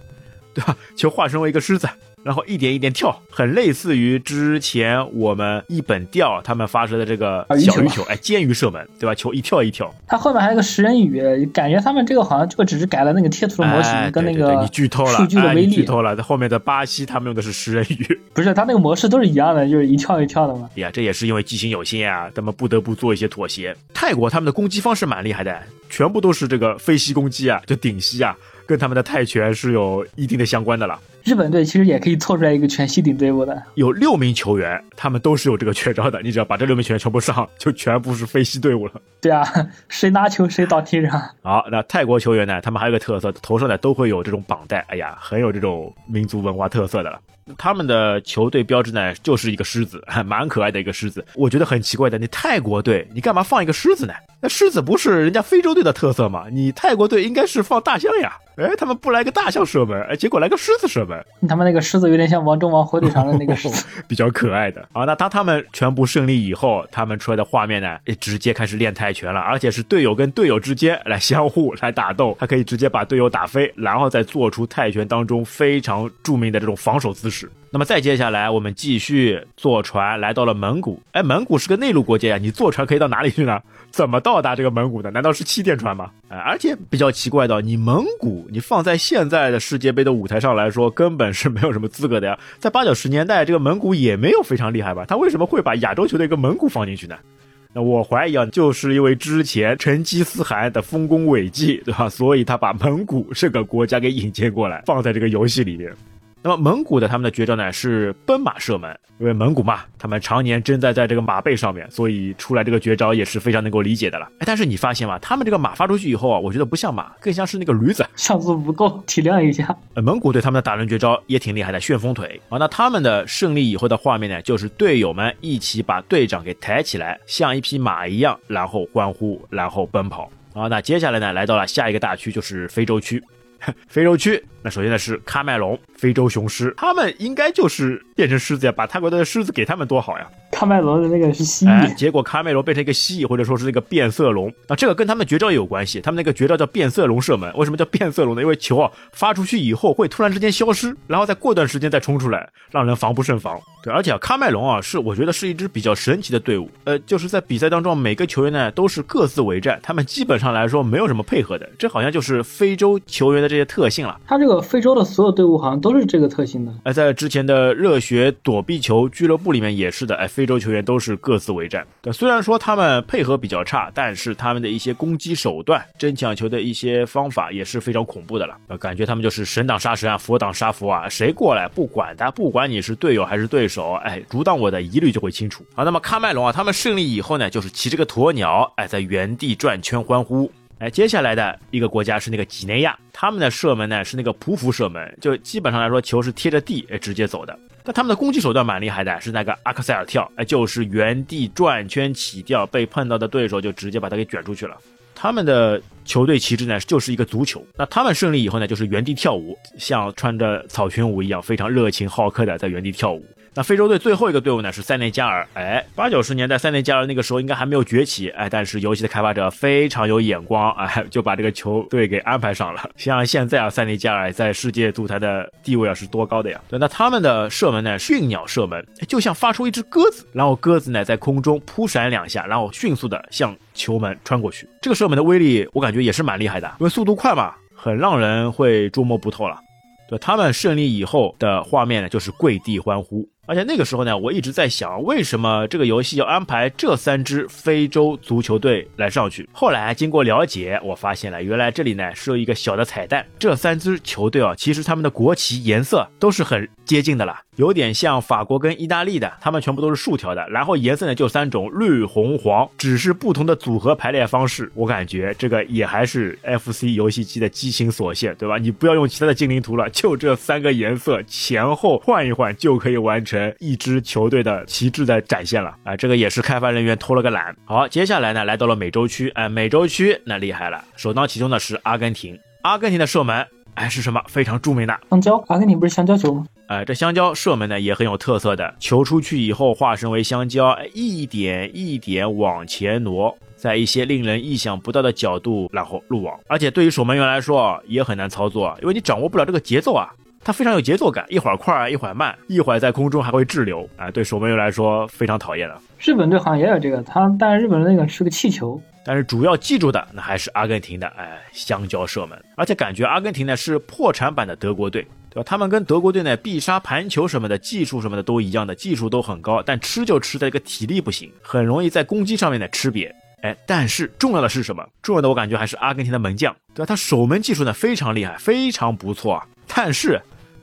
对吧？球化身为一个狮子。然后一点一点跳，很类似于之前我们一本钓他们发射的这个小鱼球，哎，尖鱼射门，对吧？球一跳一跳。它后面还有个食人鱼，感觉他们这个好像就只是改了那个贴图的模型跟那个你剧透了，数据的威力。剧透了，在后面的巴西他们用的是食人鱼，不是，他那个模式都是一样的，就是一跳一跳的嘛。呀，这也是因为机型有限啊，他们不得不做一些妥协。泰国他们的攻击方式蛮厉害的，全部都是这个飞膝攻击啊，就顶膝啊。跟他们的泰拳是有一定的相关的了。日本队其实也可以凑出来一个全息顶队伍的，有六名球员，他们都是有这个绝招的。你只要把这六名球员全部上，就全部是飞膝队伍了。对啊，谁拿球谁倒地上。好，那泰国球员呢？他们还有个特色，头上呢都会有这种绑带。哎呀，很有这种民族文化特色的了。他们的球队标志呢，就是一个狮子，蛮可爱的一个狮子。我觉得很奇怪的，你泰国队，你干嘛放一个狮子呢？那狮子不是人家非洲队的特色吗？你泰国队应该是放大象呀。哎，他们不来个大象射门，哎，结果来个狮子射门。他们那个狮子有点像王中王火腿肠的那个 狮子，比较可爱的。啊，那当他们全部胜利以后，他们出来的画面呢，直接开始练泰拳了，而且是队友跟队友之间来相互来打斗，他可以直接把队友打飞，然后再做出泰拳当中非常著名的这种防守姿势。那么再接下来，我们继续坐船来到了蒙古。哎，蒙古是个内陆国家呀，你坐船可以到哪里去呢？怎么到达这个蒙古的？难道是气垫船吗？哎，而且比较奇怪的，你蒙古，你放在现在的世界杯的舞台上来说，根本是没有什么资格的呀。在八九十年代，这个蒙古也没有非常厉害吧？他为什么会把亚洲球队跟蒙古放进去呢？那我怀疑啊，就是因为之前成吉思汗的丰功伟绩，对吧？所以他把蒙古这个国家给引荐过来，放在这个游戏里面。那么蒙古的他们的绝招呢是奔马射门，因为蒙古嘛，他们常年征战在这个马背上面，所以出来这个绝招也是非常能够理解的了。哎，但是你发现吗？他们这个马发出去以后啊，我觉得不像马，更像是那个驴子，上次不够，体谅一下。呃，蒙古对他们的打人绝招也挺厉害的，旋风腿啊。那他们的胜利以后的画面呢，就是队友们一起把队长给抬起来，像一匹马一样，然后欢呼，然后奔跑啊。那接下来呢，来到了下一个大区，就是非洲区。非洲区，那首先呢是喀麦隆，非洲雄狮，他们应该就是变成狮子呀，把泰国的狮子给他们多好呀。喀麦隆的那个是蜥蜴，结果喀麦隆变成一个蜥蜴，或者说是那个变色龙。啊这个跟他们绝招也有关系，他们那个绝招叫变色龙射门。为什么叫变色龙呢？因为球啊发出去以后会突然之间消失，然后再过段时间再冲出来，让人防不胜防。对，而且喀麦隆啊是我觉得是一支比较神奇的队伍。呃，就是在比赛当中，每个球员呢都是各自为战，他们基本上来说没有什么配合的。这好像就是非洲球员的这些特性了。他这个非洲的所有队伍好像都是这个特性的。哎，在之前的热血躲避球俱乐部里面也是的。哎，非洲球员都是各自为战。对，虽然说他们配合比较差，但是他们的一些攻击手段、争抢球的一些方法也是非常恐怖的了。呃，感觉他们就是神挡杀神啊，佛挡杀佛啊，谁过来不管他，不管你是队友还是对手，哎，阻挡我的一律就会清除。好，那么喀麦隆啊，他们胜利以后呢，就是骑着个鸵鸟，哎，在原地转圈欢呼。哎，接下来的一个国家是那个几内亚，他们的射门呢是那个匍匐射门，就基本上来说球是贴着地哎直接走的。但他们的攻击手段蛮厉害的，是那个阿克塞尔跳，哎，就是原地转圈起跳，被碰到的对手就直接把他给卷出去了。他们的球队旗帜呢就是一个足球，那他们胜利以后呢就是原地跳舞，像穿着草裙舞一样，非常热情好客的在原地跳舞。那非洲队最后一个队伍呢是塞内加尔，哎，八九十年代塞内加尔那个时候应该还没有崛起，哎，但是游戏的开发者非常有眼光，哎，就把这个球队给安排上了。像现在啊，塞内加尔在世界足坛的地位啊是多高的呀？对，那他们的射门呢，驯鸟射门，就像发出一只鸽子，然后鸽子呢在空中扑闪两下，然后迅速的向球门穿过去。这个射门的威力，我感觉也是蛮厉害的，因为速度快嘛，很让人会捉摸不透了。对他们胜利以后的画面呢，就是跪地欢呼。而且那个时候呢，我一直在想，为什么这个游戏要安排这三支非洲足球队来上去？后来经过了解，我发现了，原来这里呢是有一个小的彩蛋。这三支球队啊，其实他们的国旗颜色都是很接近的啦，有点像法国跟意大利的，他们全部都是竖条的，然后颜色呢就三种，绿、红、黄，只是不同的组合排列方式。我感觉这个也还是 FC 游戏机的机型所限，对吧？你不要用其他的精灵图了，就这三个颜色前后换一换就可以完成。一支球队的旗帜的展现了啊，这个也是开发人员偷了个懒。好，接下来呢，来到了美洲区，哎，美洲区那厉害了，首当其冲的是阿根廷。阿根廷的射门，哎，是什么？非常著名的香蕉。阿根廷不是香蕉球吗？哎，这香蕉射门呢也很有特色的，球出去以后化身为香蕉，一点一点往前挪，在一些令人意想不到的角度，然后入网。而且对于守门员来说也很难操作，因为你掌握不了这个节奏啊。它非常有节奏感，一会儿快，一会儿慢，一会儿在空中还会滞留，啊，对守门员来说非常讨厌的。日本队好像也有这个，他但是日本的那个是个气球，但是主要记住的那还是阿根廷的，哎，香蕉射门，而且感觉阿根廷呢是破产版的德国队，对吧？他们跟德国队呢必杀盘球什么的技术什么的都一样的，技术都很高，但吃就吃在一个体力不行，很容易在攻击上面呢吃瘪，哎，但是重要的是什么？重要的我感觉还是阿根廷的门将，对吧？他守门技术呢非常厉害，非常不错啊，但是。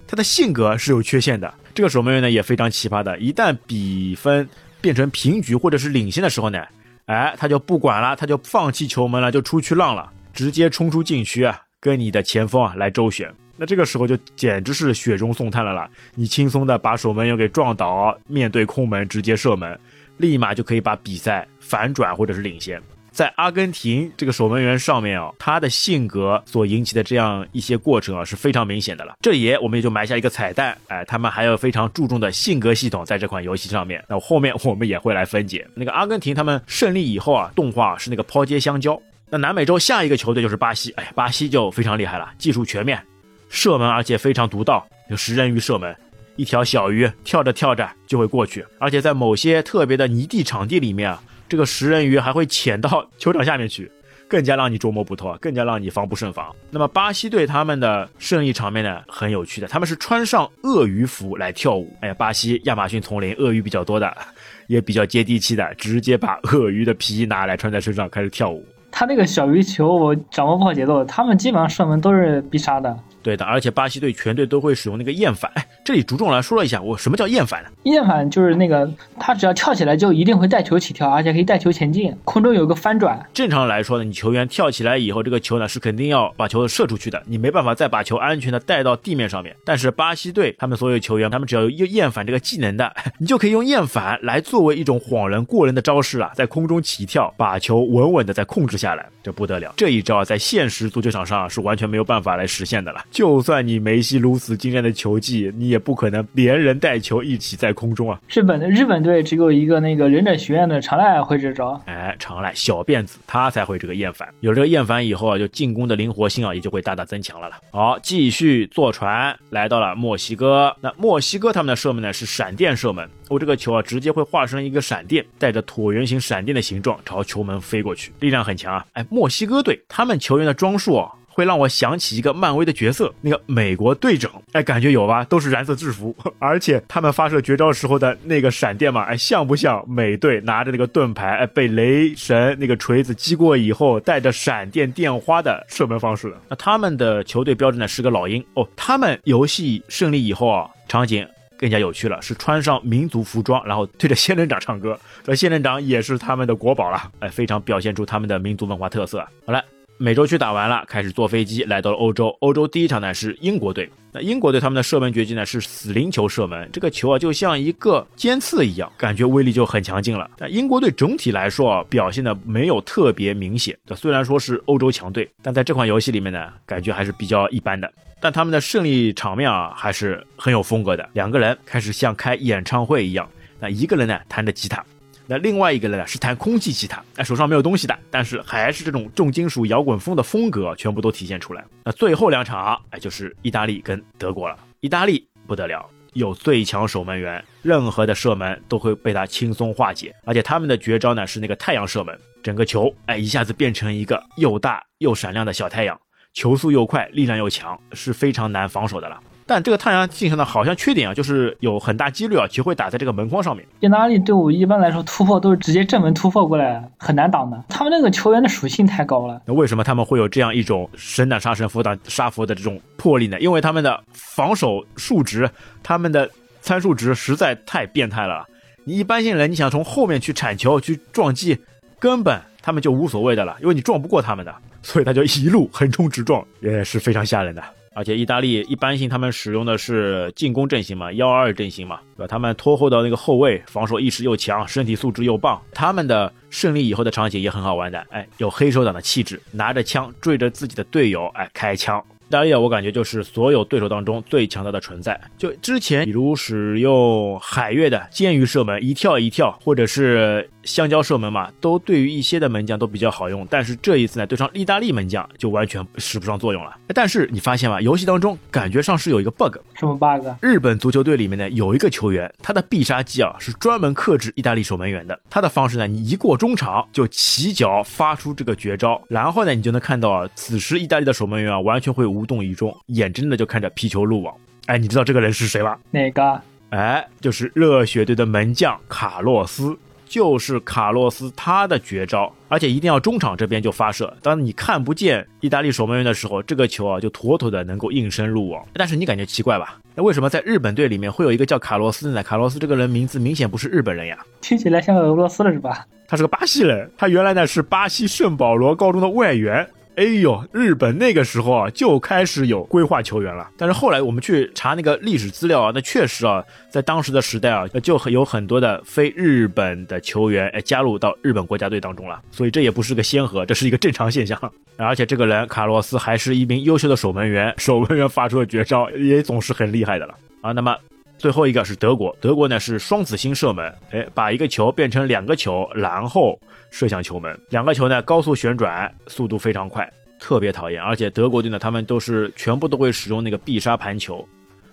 他的性格是有缺陷的，这个守门员呢也非常奇葩的。一旦比分变成平局或者是领先的时候呢，哎，他就不管了，他就放弃球门了，就出去浪了，直接冲出禁区啊，跟你的前锋啊来周旋。那这个时候就简直是雪中送炭了啦！你轻松的把守门员给撞倒，面对空门直接射门，立马就可以把比赛反转或者是领先。在阿根廷这个守门员上面啊，他的性格所引起的这样一些过程啊是非常明显的了。这里我们也就埋下一个彩蛋，哎，他们还有非常注重的性格系统在这款游戏上面。那后面我们也会来分解。那个阿根廷他们胜利以后啊，动画是那个抛接香蕉。那南美洲下一个球队就是巴西，哎，巴西就非常厉害了，技术全面，射门而且非常独到，有食人鱼射门。一条小鱼跳着跳着就会过去，而且在某些特别的泥地场地里面啊，这个食人鱼还会潜到 球场下面去，更加让你捉摸不透啊，更加让你防不胜防。那么巴西队他们的胜利场面呢，很有趣的，他们是穿上鳄鱼服来跳舞。哎呀，巴西亚马逊丛林鳄鱼比较多的，也比较接地气的，直接把鳄鱼的皮拿来穿在身上开始跳舞。他那个小鱼球我掌握不好节奏，他们基本上射门都是必杀的。对的，而且巴西队全队都会使用那个厌反。哎，这里着重来说了一下，我什么叫厌反呢？厌反就是那个他只要跳起来就一定会带球起跳，而且可以带球前进，空中有个翻转。正常来说呢，你球员跳起来以后，这个球呢是肯定要把球射出去的，你没办法再把球安全的带到地面上面。但是巴西队他们所有球员，他们只要有厌反这个技能的，你就可以用厌反来作为一种晃人过人的招式啊，在空中起跳，把球稳稳的再控制下来，这不得了。这一招在现实足球场上是完全没有办法来实现的了。就算你梅西如此惊艳的球技，你也不可能连人带球一起在空中啊。日本的日本队只有一个那个忍者学院的长濑会这招，哎，长濑小辫子他才会这个厌烦。有这个厌烦以后啊，就进攻的灵活性啊也就会大大增强了了。好，继续坐船来到了墨西哥。那墨西哥他们的射门呢是闪电射门，我这个球啊直接会化身一个闪电，带着椭圆形闪电的形状朝球门飞过去，力量很强啊。哎，墨西哥队他们球员的装束啊。会让我想起一个漫威的角色，那个美国队长，哎，感觉有吧？都是蓝色制服，而且他们发射绝招时候的那个闪电嘛，哎，像不像美队拿着那个盾牌，哎，被雷神那个锤子击过以后，带着闪电电花的射门方式？那他们的球队标志呢是个老鹰哦。他们游戏胜利以后啊，场景更加有趣了，是穿上民族服装，然后对着仙人掌唱歌。这仙人掌也是他们的国宝了，哎，非常表现出他们的民族文化特色。好了。美洲区打完了，开始坐飞机来到了欧洲。欧洲第一场呢是英国队。那英国队他们的射门绝技呢是死灵球射门，这个球啊就像一个尖刺一样，感觉威力就很强劲了。但英国队整体来说啊表现的没有特别明显。虽然说是欧洲强队，但在这款游戏里面呢，感觉还是比较一般的。但他们的胜利场面啊还是很有风格的。两个人开始像开演唱会一样，那一个人呢弹着吉他。那另外一个呢是弹空气吉他，哎，手上没有东西的，但是还是这种重金属摇滚风的风格全部都体现出来。那最后两场，哎，就是意大利跟德国了。意大利不得了，有最强守门员，任何的射门都会被他轻松化解。而且他们的绝招呢是那个太阳射门，整个球哎一下子变成一个又大又闪亮的小太阳，球速又快，力量又强，是非常难防守的了。但这个太阳镜上呢，好像缺点啊，就是有很大几率啊，球会打在这个门框上面。意大利队伍一般来说突破都是直接正门突破过来，很难挡的。他们那个球员的属性太高了。那为什么他们会有这样一种神挡杀神，佛挡杀佛的这种魄力呢？因为他们的防守数值，他们的参数值实在太变态了。你一般性人，你想从后面去铲球去撞击，根本他们就无所谓的了，因为你撞不过他们的，所以他就一路横冲直撞，也是非常吓人的。而且意大利一般性，他们使用的是进攻阵型嘛，幺二二阵型嘛，对吧？他们拖后到那个后卫防守意识又强，身体素质又棒，他们的胜利以后的场景也很好玩的，哎，有黑手党的气质，拿着枪追着自己的队友，哎，开枪。意大利我感觉就是所有对手当中最强大的存在。就之前比如使用海月的剑鱼射门，一跳一跳，或者是。香蕉射门嘛，都对于一些的门将都比较好用，但是这一次呢，对上意大利门将就完全使不上作用了。但是你发现吗？游戏当中感觉上是有一个 bug，什么 bug？日本足球队里面呢有一个球员，他的必杀技啊是专门克制意大利守门员的。他的方式呢，你一过中场就起脚发出这个绝招，然后呢你就能看到啊，此时意大利的守门员啊完全会无动于衷，眼睁睁的就看着皮球入网。哎，你知道这个人是谁吧？哪个？哎，就是热血队的门将卡洛斯。就是卡洛斯他的绝招，而且一定要中场这边就发射。当你看不见意大利守门员的时候，这个球啊就妥妥的能够应声入网。但是你感觉奇怪吧？那为什么在日本队里面会有一个叫卡洛斯的呢？卡洛斯这个人名字明显不是日本人呀，听起来像俄罗斯的是吧？他是个巴西人，他原来呢是巴西圣保罗高中的外援。哎呦，日本那个时候啊就开始有规划球员了。但是后来我们去查那个历史资料啊，那确实啊，在当时的时代啊，就有很多的非日本的球员哎加入到日本国家队当中了。所以这也不是个先河，这是一个正常现象。而且这个人卡洛斯还是一名优秀的守门员，守门员发出的绝招也总是很厉害的了啊。那么。最后一个是德国，德国呢是双子星射门，哎，把一个球变成两个球，然后射向球门。两个球呢高速旋转，速度非常快，特别讨厌。而且德国队呢，他们都是全部都会使用那个必杀盘球，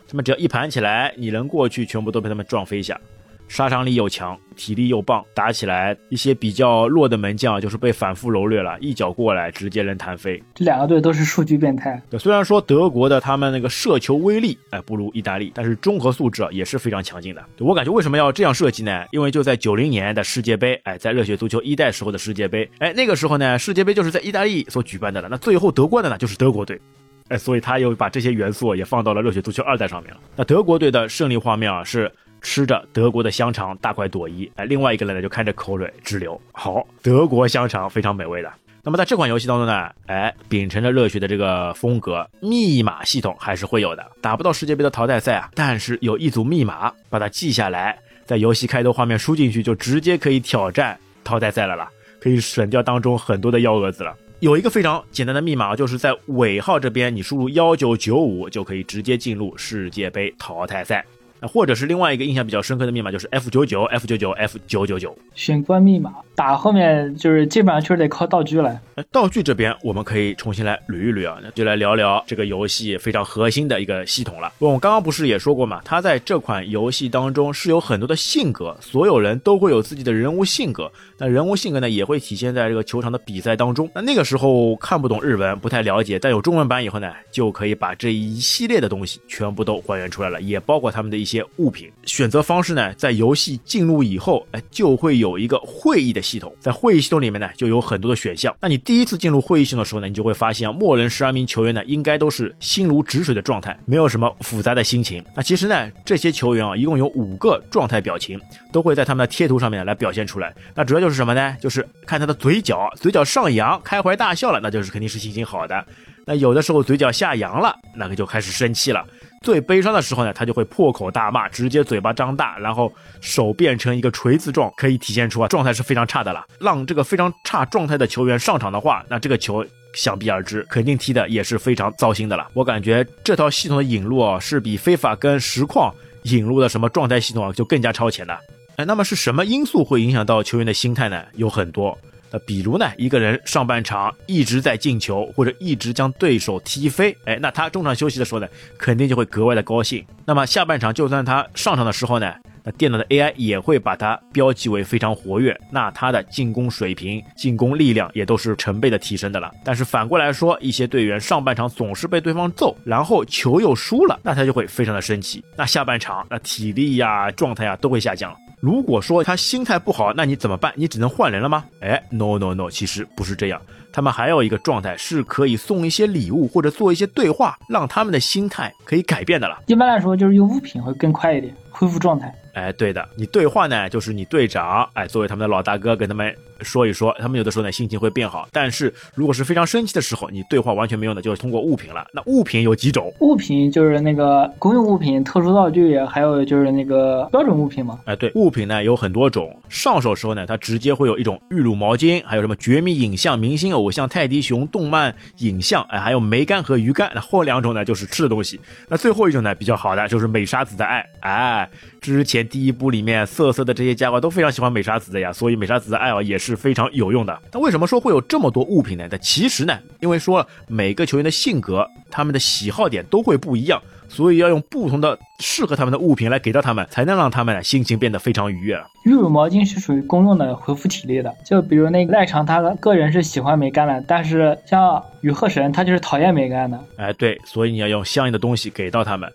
他们只要一盘起来，你能过去，全部都被他们撞飞下。杀伤力又强，体力又棒，打起来一些比较弱的门将就是被反复蹂躏了，一脚过来直接能弹飞。这两个队都是数据变态。对虽然说德国的他们那个射球威力哎不如意大利，但是综合素质啊也是非常强劲的。我感觉为什么要这样设计呢？因为就在九零年的世界杯，哎，在热血足球一代时候的世界杯，哎，那个时候呢，世界杯就是在意大利所举办的了。那最后得冠的呢就是德国队，哎，所以他又把这些元素也放到了热血足球二代上面了。那德国队的胜利画面啊是。吃着德国的香肠，大快朵颐。哎，另外一个人呢，就看着口水直流。好，德国香肠非常美味的。那么在这款游戏当中呢，哎，秉承着热血的这个风格，密码系统还是会有的。打不到世界杯的淘汰赛啊，但是有一组密码，把它记下来，在游戏开头画面输进去，就直接可以挑战淘汰赛了啦，可以省掉当中很多的幺蛾子了。有一个非常简单的密码，就是在尾号这边，你输入幺九九五，就可以直接进入世界杯淘汰赛。或者是另外一个印象比较深刻的密码，就是 F 九九 F 九九 F 九九九选关密码。打后面就是基本上确实得靠道具了。道具这边我们可以重新来捋一捋啊，那就来聊聊这个游戏非常核心的一个系统了。我刚刚不是也说过嘛，它在这款游戏当中是有很多的性格，所有人都会有自己的人物性格。那人物性格呢，也会体现在这个球场的比赛当中。那那个时候看不懂日文，不太了解，但有中文版以后呢，就可以把这一系列的东西全部都还原出来了，也包括他们的一些些物品。选择方式呢，在游戏进入以后，哎，就会有一个会议的系统，在会议系统里面呢，就有很多的选项。那你第一次进入会议系统的时候呢，你就会发现，默认十二名球员呢，应该都是心如止水的状态，没有什么复杂的心情。那其实呢，这些球员啊，一共有五个状态表情，都会在他们的贴图上面来表现出来。那主要就是什么呢？就是看他的嘴角，嘴角上扬，开怀大笑了，那就是肯定是心情好的。那有的时候嘴角下扬了，那个就开始生气了。最悲伤的时候呢，他就会破口大骂，直接嘴巴张大，然后手变成一个锤子状，可以体现出啊状态是非常差的了。让这个非常差状态的球员上场的话，那这个球想必而知，肯定踢的也是非常糟心的了。我感觉这套系统的引入啊，是比非法跟实况引入的什么状态系统啊，就更加超前的。哎，那么是什么因素会影响到球员的心态呢？有很多。那比如呢，一个人上半场一直在进球，或者一直将对手踢飞，哎，那他中场休息的时候呢，肯定就会格外的高兴。那么下半场就算他上场的时候呢，那电脑的 AI 也会把他标记为非常活跃，那他的进攻水平、进攻力量也都是成倍的提升的了。但是反过来说，一些队员上半场总是被对方揍，然后球又输了，那他就会非常的生气。那下半场那体力呀、状态啊都会下降。如果说他心态不好，那你怎么办？你只能换人了吗？哎，no no no，其实不是这样。他们还有一个状态是可以送一些礼物或者做一些对话，让他们的心态可以改变的了。一般来说，就是用物品会更快一点，恢复状态。哎，对的，你对话呢，就是你队长，哎，作为他们的老大哥，跟他们说一说，他们有的时候呢心情会变好。但是如果是非常生气的时候，你对话完全没用的，就是通过物品了。那物品有几种？物品就是那个公用物品、特殊道具，还有就是那个标准物品嘛。哎，对，物品呢有很多种。上手时候呢，它直接会有一种玉露毛巾，还有什么绝密影像、明星偶像、泰迪熊、动漫影像，哎，还有梅干和鱼干。那后两种呢就是吃的东西。那最后一种呢比较好的就是美沙子的爱，哎，之前。第一部里面瑟瑟的这些家伙都非常喜欢美沙子的呀，所以美沙子的爱啊也是非常有用的。那为什么说会有这么多物品呢？那其实呢，因为说每个球员的性格、他们的喜好点都会不一样，所以要用不同的适合他们的物品来给到他们，才能让他们心情变得非常愉悦。玉乳毛巾是属于公用的，恢复体力的。就比如那个赖长，他个人是喜欢梅干的，但是像雨鹤神，他就是讨厌梅干的。哎，对，所以你要用相应的东西给到他们。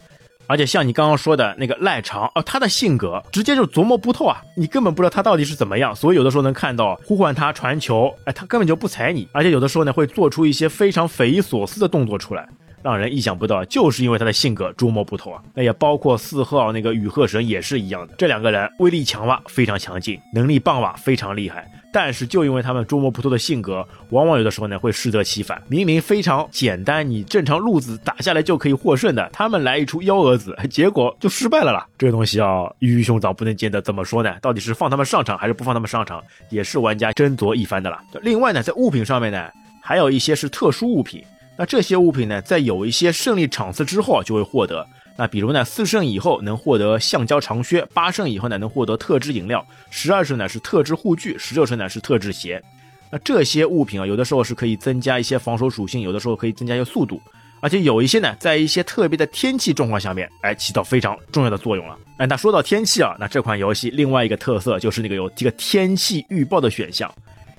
而且像你刚刚说的那个赖长哦，他的性格直接就琢磨不透啊，你根本不知道他到底是怎么样，所以有的时候能看到呼唤他传球，哎，他根本就不踩你，而且有的时候呢会做出一些非常匪夷所思的动作出来。让人意想不到，就是因为他的性格捉摸不透啊。那也包括四号那个雨鹤神也是一样的，这两个人威力强哇，非常强劲，能力棒哇，非常厉害。但是就因为他们捉摸不透的性格，往往有的时候呢会适得其反。明明非常简单，你正常路子打下来就可以获胜的，他们来一出幺蛾子，结果就失败了啦。这个东西啊，鱼鱼熊掌不能见得怎么说呢？到底是放他们上场还是不放他们上场，也是玩家斟酌一番的啦。另外呢，在物品上面呢，还有一些是特殊物品。那这些物品呢，在有一些胜利场次之后啊就会获得。那比如呢，四胜以后能获得橡胶长靴，八胜以后呢能获得特制饮料，十二胜呢是特制护具，十六胜呢是特制鞋。那这些物品啊，有的时候是可以增加一些防守属性，有的时候可以增加一些速度，而且有一些呢，在一些特别的天气状况下面，哎，起到非常重要的作用了。哎，那说到天气啊，那这款游戏另外一个特色就是那个有这个天气预报的选项。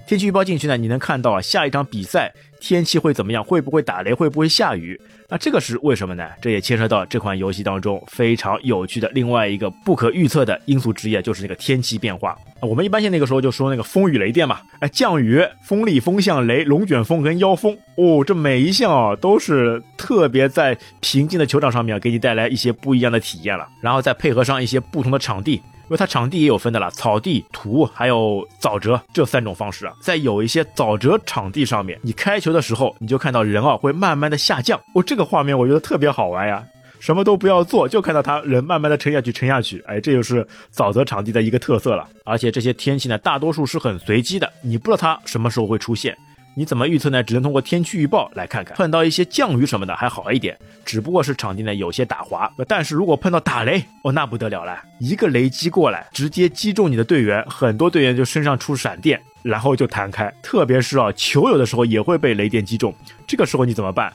天气预报进去呢，你能看到啊，下一场比赛天气会怎么样？会不会打雷？会不会下雨？那这个是为什么呢？这也牵涉到这款游戏当中非常有趣的另外一个不可预测的因素之一，就是那个天气变化。我们一般性那个时候就说那个风雨雷电嘛，哎，降雨、风力、风向、雷、龙卷风跟妖风，哦，这每一项啊都是特别在平静的球场上面给你带来一些不一样的体验了。然后再配合上一些不同的场地。因为它场地也有分的了，草地、土还有沼泽这三种方式啊，在有一些沼泽场地上面，你开球的时候，你就看到人啊会慢慢的下降，哦，这个画面我觉得特别好玩呀，什么都不要做，就看到他人慢慢的沉下去，沉下去，哎，这就是沼泽场地的一个特色了。而且这些天气呢，大多数是很随机的，你不知道它什么时候会出现。你怎么预测呢？只能通过天气预报来看看。碰到一些降雨什么的还好一点，只不过是场地呢有些打滑。但是如果碰到打雷，哦，那不得了了，一个雷击过来，直接击中你的队员，很多队员就身上出闪电，然后就弹开。特别是啊，球有的时候也会被雷电击中，这个时候你怎么办？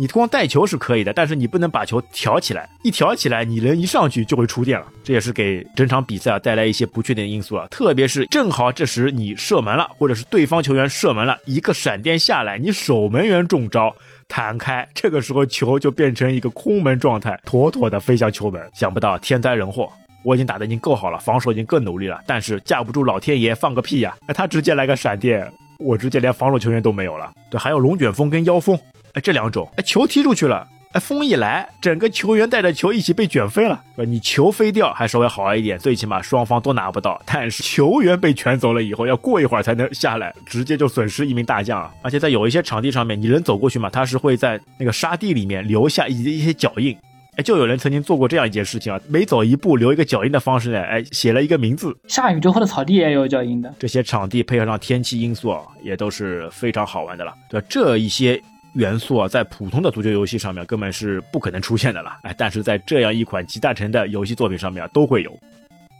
你光带球是可以的，但是你不能把球挑起来，一挑起来，你人一上去就会触电了。这也是给整场比赛啊带来一些不确定因素啊。特别是正好这时你射门了，或者是对方球员射门了，一个闪电下来，你守门员中招弹开，这个时候球就变成一个空门状态，妥妥的飞向球门。想不到天灾人祸，我已经打的已经够好了，防守已经更努力了，但是架不住老天爷放个屁呀！那他直接来个闪电，我直接连防守球员都没有了。对，还有龙卷风跟妖风。哎，这两种，哎，球踢出去了，哎，风一来，整个球员带着球一起被卷飞了。呃，你球飞掉还稍微好一点，最起码双方都拿不到。但是球员被卷走了以后，要过一会儿才能下来，直接就损失一名大将啊！而且在有一些场地上面，你人走过去嘛，他是会在那个沙地里面留下一一些脚印。哎，就有人曾经做过这样一件事情啊，每走一步留一个脚印的方式呢，哎，写了一个名字。下雨之后的草地也有脚印的。这些场地配合上天气因素啊，也都是非常好玩的了。对这一些。元素啊，在普通的足球游戏上面根本是不可能出现的了，哎，但是在这样一款集大成的游戏作品上面啊，都会有。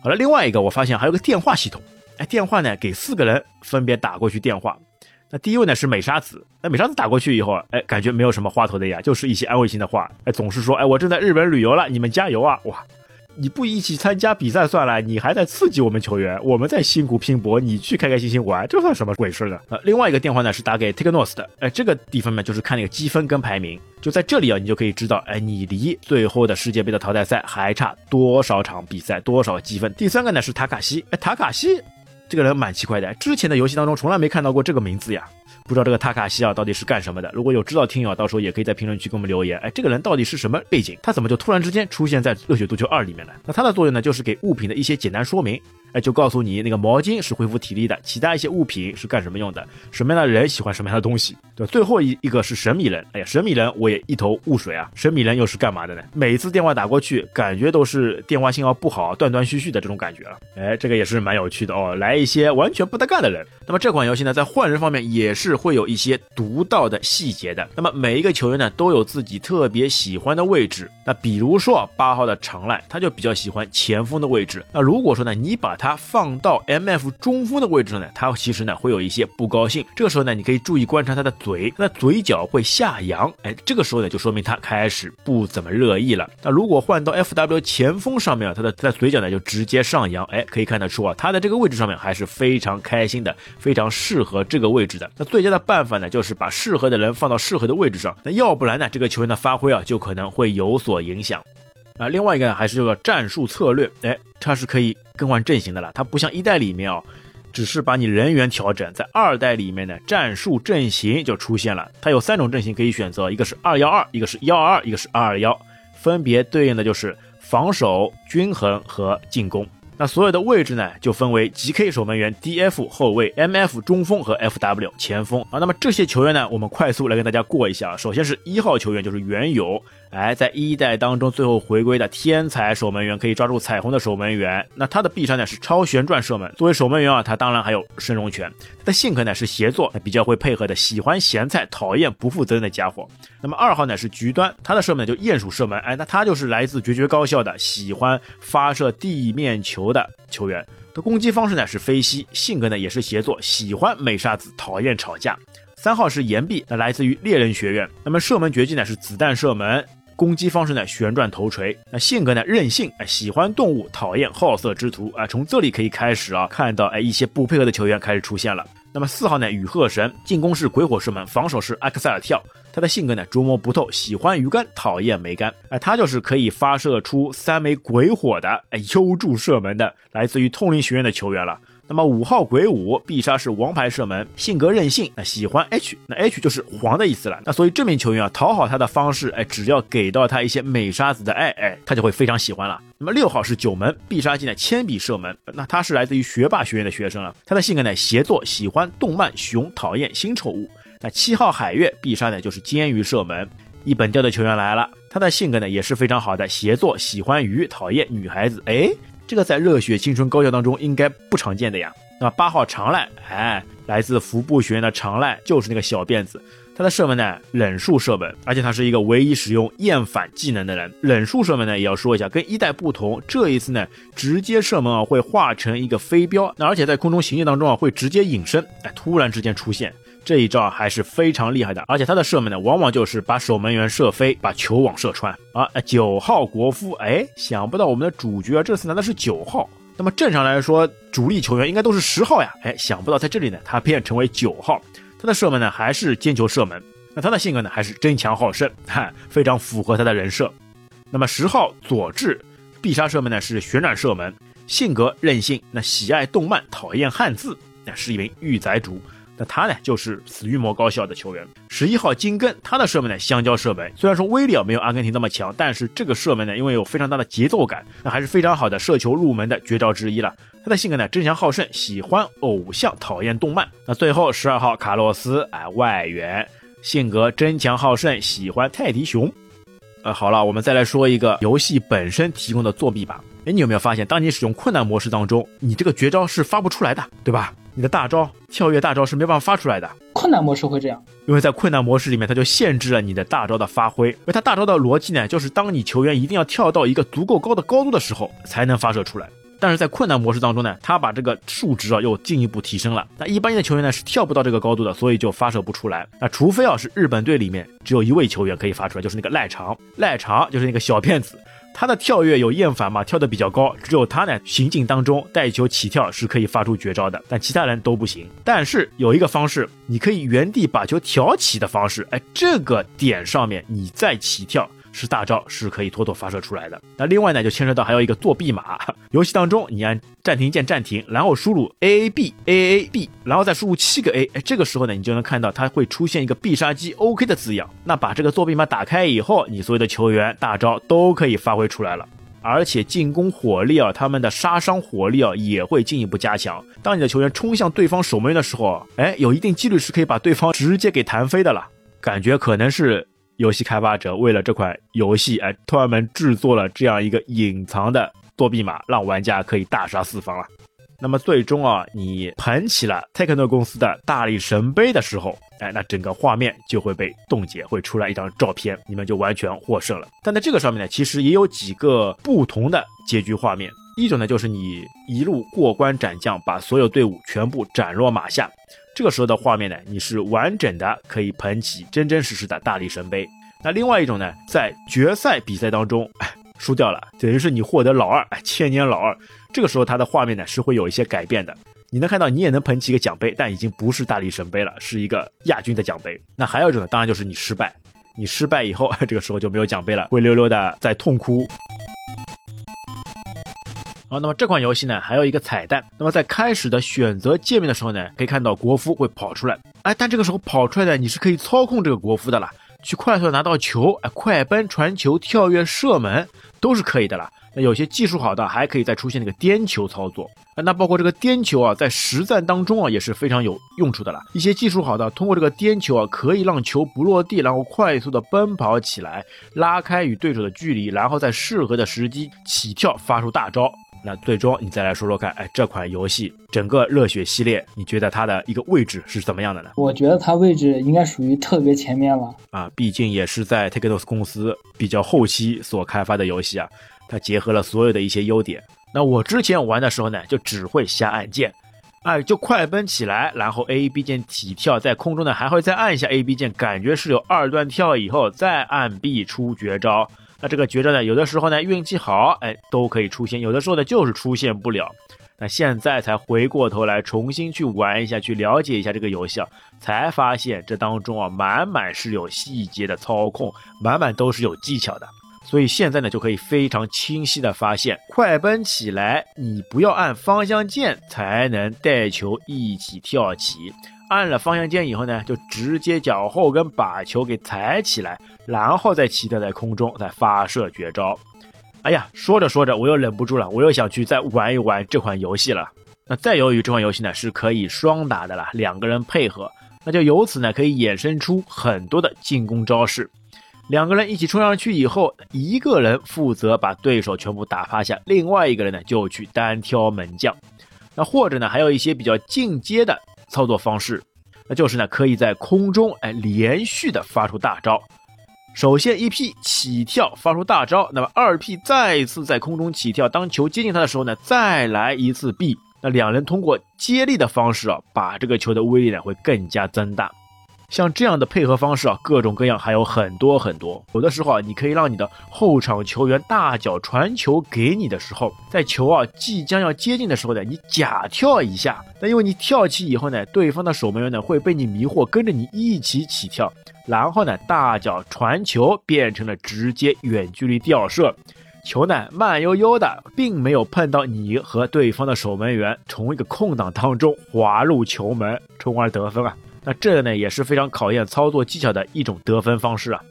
好了，另外一个我发现还有个电话系统，哎，电话呢给四个人分别打过去电话。那第一位呢是美沙子，那美沙子打过去以后，哎，感觉没有什么话头的呀，就是一些安慰性的话，哎，总是说，哎，我正在日本旅游了，你们加油啊，哇。你不一起参加比赛算了，你还在刺激我们球员，我们在辛苦拼搏，你去开开心心玩，这算什么鬼事呢？呃，另外一个电话呢是打给 Teknos 的，哎，这个地方呢就是看那个积分跟排名，就在这里啊，你就可以知道，哎，你离最后的世界杯的淘汰赛还差多少场比赛，多少积分。第三个呢是塔卡西，哎，塔卡西这个人蛮奇怪的，之前的游戏当中从来没看到过这个名字呀。不知道这个塔卡西尔到底是干什么的？如果有知道听友，到时候也可以在评论区给我们留言。哎，这个人到底是什么背景？他怎么就突然之间出现在《热血足球二》里面了？那他的作用呢，就是给物品的一些简单说明。哎，就告诉你那个毛巾是恢复体力的，其他一些物品是干什么用的，什么样的人喜欢什么样的东西。对，最后一一个是神秘人。哎呀，神秘人我也一头雾水啊！神秘人又是干嘛的呢？每次电话打过去，感觉都是电话信号不好，断断续续的这种感觉了。哎，这个也是蛮有趣的哦，来一些完全不搭干的人。那么这款游戏呢，在换人方面也是会有一些独到的细节的。那么每一个球员呢，都有自己特别喜欢的位置。那比如说八号的长濑，他就比较喜欢前锋的位置。那如果说呢，你把他放到 M F 中锋的位置上呢，他其实呢会有一些不高兴。这个时候呢，你可以注意观察他的嘴，他的嘴角会下扬，哎，这个时候呢就说明他开始不怎么乐意了。那如果换到 F W 前锋上面啊，他的他的嘴角呢就直接上扬，哎，可以看得出啊，他的这个位置上面还是非常开心的，非常适合这个位置的。那最佳的办法呢，就是把适合的人放到适合的位置上，那要不然呢，这个球员的发挥啊就可能会有所影响。啊，另外一个呢还是这个战术策略，哎，它是可以更换阵型的了，它不像一代里面哦。只是把你人员调整，在二代里面呢，战术阵型就出现了。它有三种阵型可以选择，一个是二幺二，一个是幺二二，一个是二二幺，分别对应的就是防守、均衡和进攻。那所有的位置呢，就分为 GK 守门员、DF 后卫、MF 中锋和 FW 前锋啊。那么这些球员呢，我们快速来跟大家过一下。首先是一号球员，就是原有。哎，在一代当中最后回归的天才守门员，可以抓住彩虹的守门员。那他的必杀呢是超旋转射门。作为守门员啊，他当然还有升龙拳。他的性格呢是协作，比较会配合的，喜欢咸菜，讨厌不负责任的家伙。那么二号呢是局端，他的射门就鼹鼠射门。哎，那他就是来自绝绝高校的，喜欢发射地面球的球员。的攻击方式呢是飞膝，性格呢也是协作，喜欢美沙子，讨厌吵架。三号是岩壁，那来自于猎人学院。那么射门绝技呢是子弹射门。攻击方式呢，旋转头锤。那性格呢，任性，哎，喜欢动物，讨厌好色之徒啊。从这里可以开始啊，看到哎一些不配合的球员开始出现了。那么四号呢，雨鹤神，进攻是鬼火射门，防守是埃克塞尔跳。他的性格呢，捉摸不透，喜欢鱼竿，讨厌梅干。哎，他就是可以发射出三枚鬼火的，哎，优助射门的，来自于通灵学院的球员了。那么五号鬼舞必杀是王牌射门，性格任性，那喜欢 H，那 H 就是黄的意思了。那所以这名球员啊，讨好他的方式，哎，只要给到他一些美沙子的爱，哎，他就会非常喜欢了。那么六号是九门必杀技呢，铅笔射门，那他是来自于学霸学院的学生啊。他的性格呢，协作，喜欢动漫熊，讨厌新宠物。那七号海月必杀呢，就是煎鱼射门。一本调的球员来了，他的性格呢也是非常好的，协作，喜欢鱼，讨厌女孩子。哎。这个在热血青春高校当中应该不常见的呀。那么八号长濑，哎，来自服部学院的长濑就是那个小辫子，他的射门呢冷术射门，而且他是一个唯一使用厌反技能的人。冷术射门呢也要说一下，跟一代不同，这一次呢直接射门啊会化成一个飞镖，那而且在空中行进当中啊会直接隐身，哎，突然之间出现。这一招还是非常厉害的，而且他的射门呢，往往就是把守门员射飞，把球网射穿啊！九号国夫，哎，想不到我们的主角这次拿的是九号。那么正常来说，主力球员应该都是十号呀，哎，想不到在这里呢，他变成为九号。他的射门呢，还是尖球射门。那他的性格呢，还是争强好胜，哈，非常符合他的人设。那么十号佐治，必杀射门呢是旋转射门，性格任性，那喜爱动漫，讨厌汉字，那是一名御宅族。那他呢，就是死鱼魔高校的球员，十一号金根，他的射门呢，香蕉射门。虽然说威力啊没有阿根廷那么强，但是这个射门呢，因为有非常大的节奏感，那还是非常好的射球入门的绝招之一了。他的性格呢，争强好胜，喜欢偶像，讨厌动漫。那最后十二号卡洛斯，哎，外援，性格争强好胜，喜欢泰迪熊。呃，好了，我们再来说一个游戏本身提供的作弊吧。哎，你有没有发现，当你使用困难模式当中，你这个绝招是发不出来的，对吧？你的大招跳跃大招是没办法发出来的，困难模式会这样，因为在困难模式里面，它就限制了你的大招的发挥。因为它大招的逻辑呢，就是当你球员一定要跳到一个足够高的高度的时候，才能发射出来。但是在困难模式当中呢，它把这个数值啊又进一步提升了。那一般的球员呢是跳不到这个高度的，所以就发射不出来。那除非啊是日本队里面只有一位球员可以发出来，就是那个赖长，赖长就是那个小骗子。他的跳跃有厌烦嘛，跳得比较高，只有他呢行进当中带球起跳是可以发出绝招的，但其他人都不行。但是有一个方式，你可以原地把球挑起的方式，哎，这个点上面你再起跳。是大招是可以妥妥发射出来的。那另外呢，就牵涉到还有一个作弊码。游戏当中，你按暂停键暂停，然后输入 A A B A A B，然后再输入七个 A，哎，这个时候呢，你就能看到它会出现一个必杀技 OK 的字样。那把这个作弊码打开以后，你所有的球员大招都可以发挥出来了。而且进攻火力啊，他们的杀伤火力啊也会进一步加强。当你的球员冲向对方守门员的时候，哎，有一定几率是可以把对方直接给弹飞的了。感觉可能是。游戏开发者为了这款游戏，哎，专门制作了这样一个隐藏的作弊码，让玩家可以大杀四方了。那么最终啊，你捧起了 Techno 公司的大力神杯的时候，哎，那整个画面就会被冻结，会出来一张照片，你们就完全获胜了。但在这个上面呢，其实也有几个不同的结局画面。一种呢，就是你一路过关斩将，把所有队伍全部斩落马下。这个时候的画面呢，你是完整的可以捧起真真实实的大力神杯。那另外一种呢，在决赛比赛当中 输掉了，等于是你获得老二，千年老二。这个时候它的画面呢是会有一些改变的。你能看到你也能捧起一个奖杯，但已经不是大力神杯了，是一个亚军的奖杯。那还有一种呢，当然就是你失败，你失败以后，这个时候就没有奖杯了，灰溜溜的在痛哭。啊，那么这款游戏呢，还有一个彩蛋。那么在开始的选择界面的时候呢，可以看到国服会跑出来。哎，但这个时候跑出来的你是可以操控这个国服的了，去快速拿到球，哎，快奔、传球、跳跃、射门都是可以的了。那有些技术好的还可以再出现那个颠球操作。那包括这个颠球啊，在实战当中啊也是非常有用处的了。一些技术好的通过这个颠球啊，可以让球不落地，然后快速的奔跑起来，拉开与对手的距离，然后在适合的时机起跳发出大招。那最终你再来说说看，哎，这款游戏整个热血系列，你觉得它的一个位置是怎么样的呢？我觉得它位置应该属于特别前面了啊，毕竟也是在 t a k e n o s 公司比较后期所开发的游戏啊，它结合了所有的一些优点。那我之前玩的时候呢，就只会瞎按键，哎，就快奔起来，然后 A B 键起跳，在空中呢还会再按一下 A B 键，感觉是有二段跳以后再按 B 出绝招。那这个绝招呢，有的时候呢运气好，哎，都可以出现；有的时候呢就是出现不了。那现在才回过头来重新去玩一下，去了解一下这个游戏啊，才发现这当中啊满满是有细节的操控，满满都是有技巧的。所以现在呢就可以非常清晰的发现，快奔起来，你不要按方向键才能带球一起跳起。按了方向键以后呢，就直接脚后跟把球给踩起来，然后再起跳在空中，再发射绝招。哎呀，说着说着，我又忍不住了，我又想去再玩一玩这款游戏了。那再由于这款游戏呢是可以双打的了，两个人配合，那就由此呢可以衍生出很多的进攻招式。两个人一起冲上去以后，一个人负责把对手全部打趴下，另外一个人呢就去单挑门将。那或者呢还有一些比较进阶的。操作方式，那就是呢，可以在空中哎连续的发出大招。首先一 P 起跳发出大招，那么二 P 再一次在空中起跳，当球接近他的时候呢，再来一次 B。那两人通过接力的方式啊，把这个球的威力呢会更加增大。像这样的配合方式啊，各种各样还有很多很多。有的时候啊，你可以让你的后场球员大脚传球给你的时候，在球啊即将要接近的时候呢，你假跳一下。那因为你跳起以后呢，对方的守门员呢会被你迷惑，跟着你一起起跳，然后呢大脚传球变成了直接远距离吊射，球呢慢悠悠的，并没有碰到你和对方的守门员，从一个空档当中滑入球门，从而得分啊。那这呢也是非常考验操作技巧的一种得分方式啊。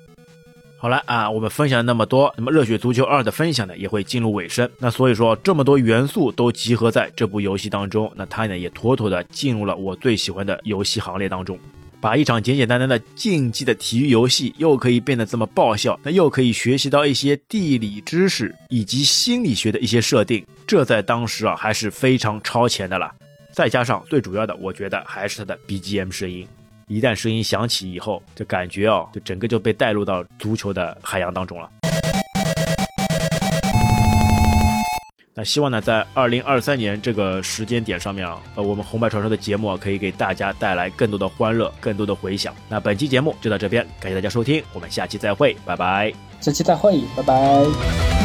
好了啊，我们分享了那么多，那么《热血足球二》的分享呢也会进入尾声。那所以说这么多元素都集合在这部游戏当中，那它呢也妥妥的进入了我最喜欢的游戏行列当中。把一场简简单单的竞技的体育游戏，又可以变得这么爆笑，那又可以学习到一些地理知识以及心理学的一些设定，这在当时啊还是非常超前的了。再加上最主要的，我觉得还是它的 BGM 声音。一旦声音响起以后，就感觉哦，就整个就被带入到足球的海洋当中了。那希望呢，在二零二三年这个时间点上面啊，呃，我们红白传说的节目啊，可以给大家带来更多的欢乐，更多的回响。那本期节目就到这边，感谢大家收听，我们下期再会，拜拜。下期再会，拜拜。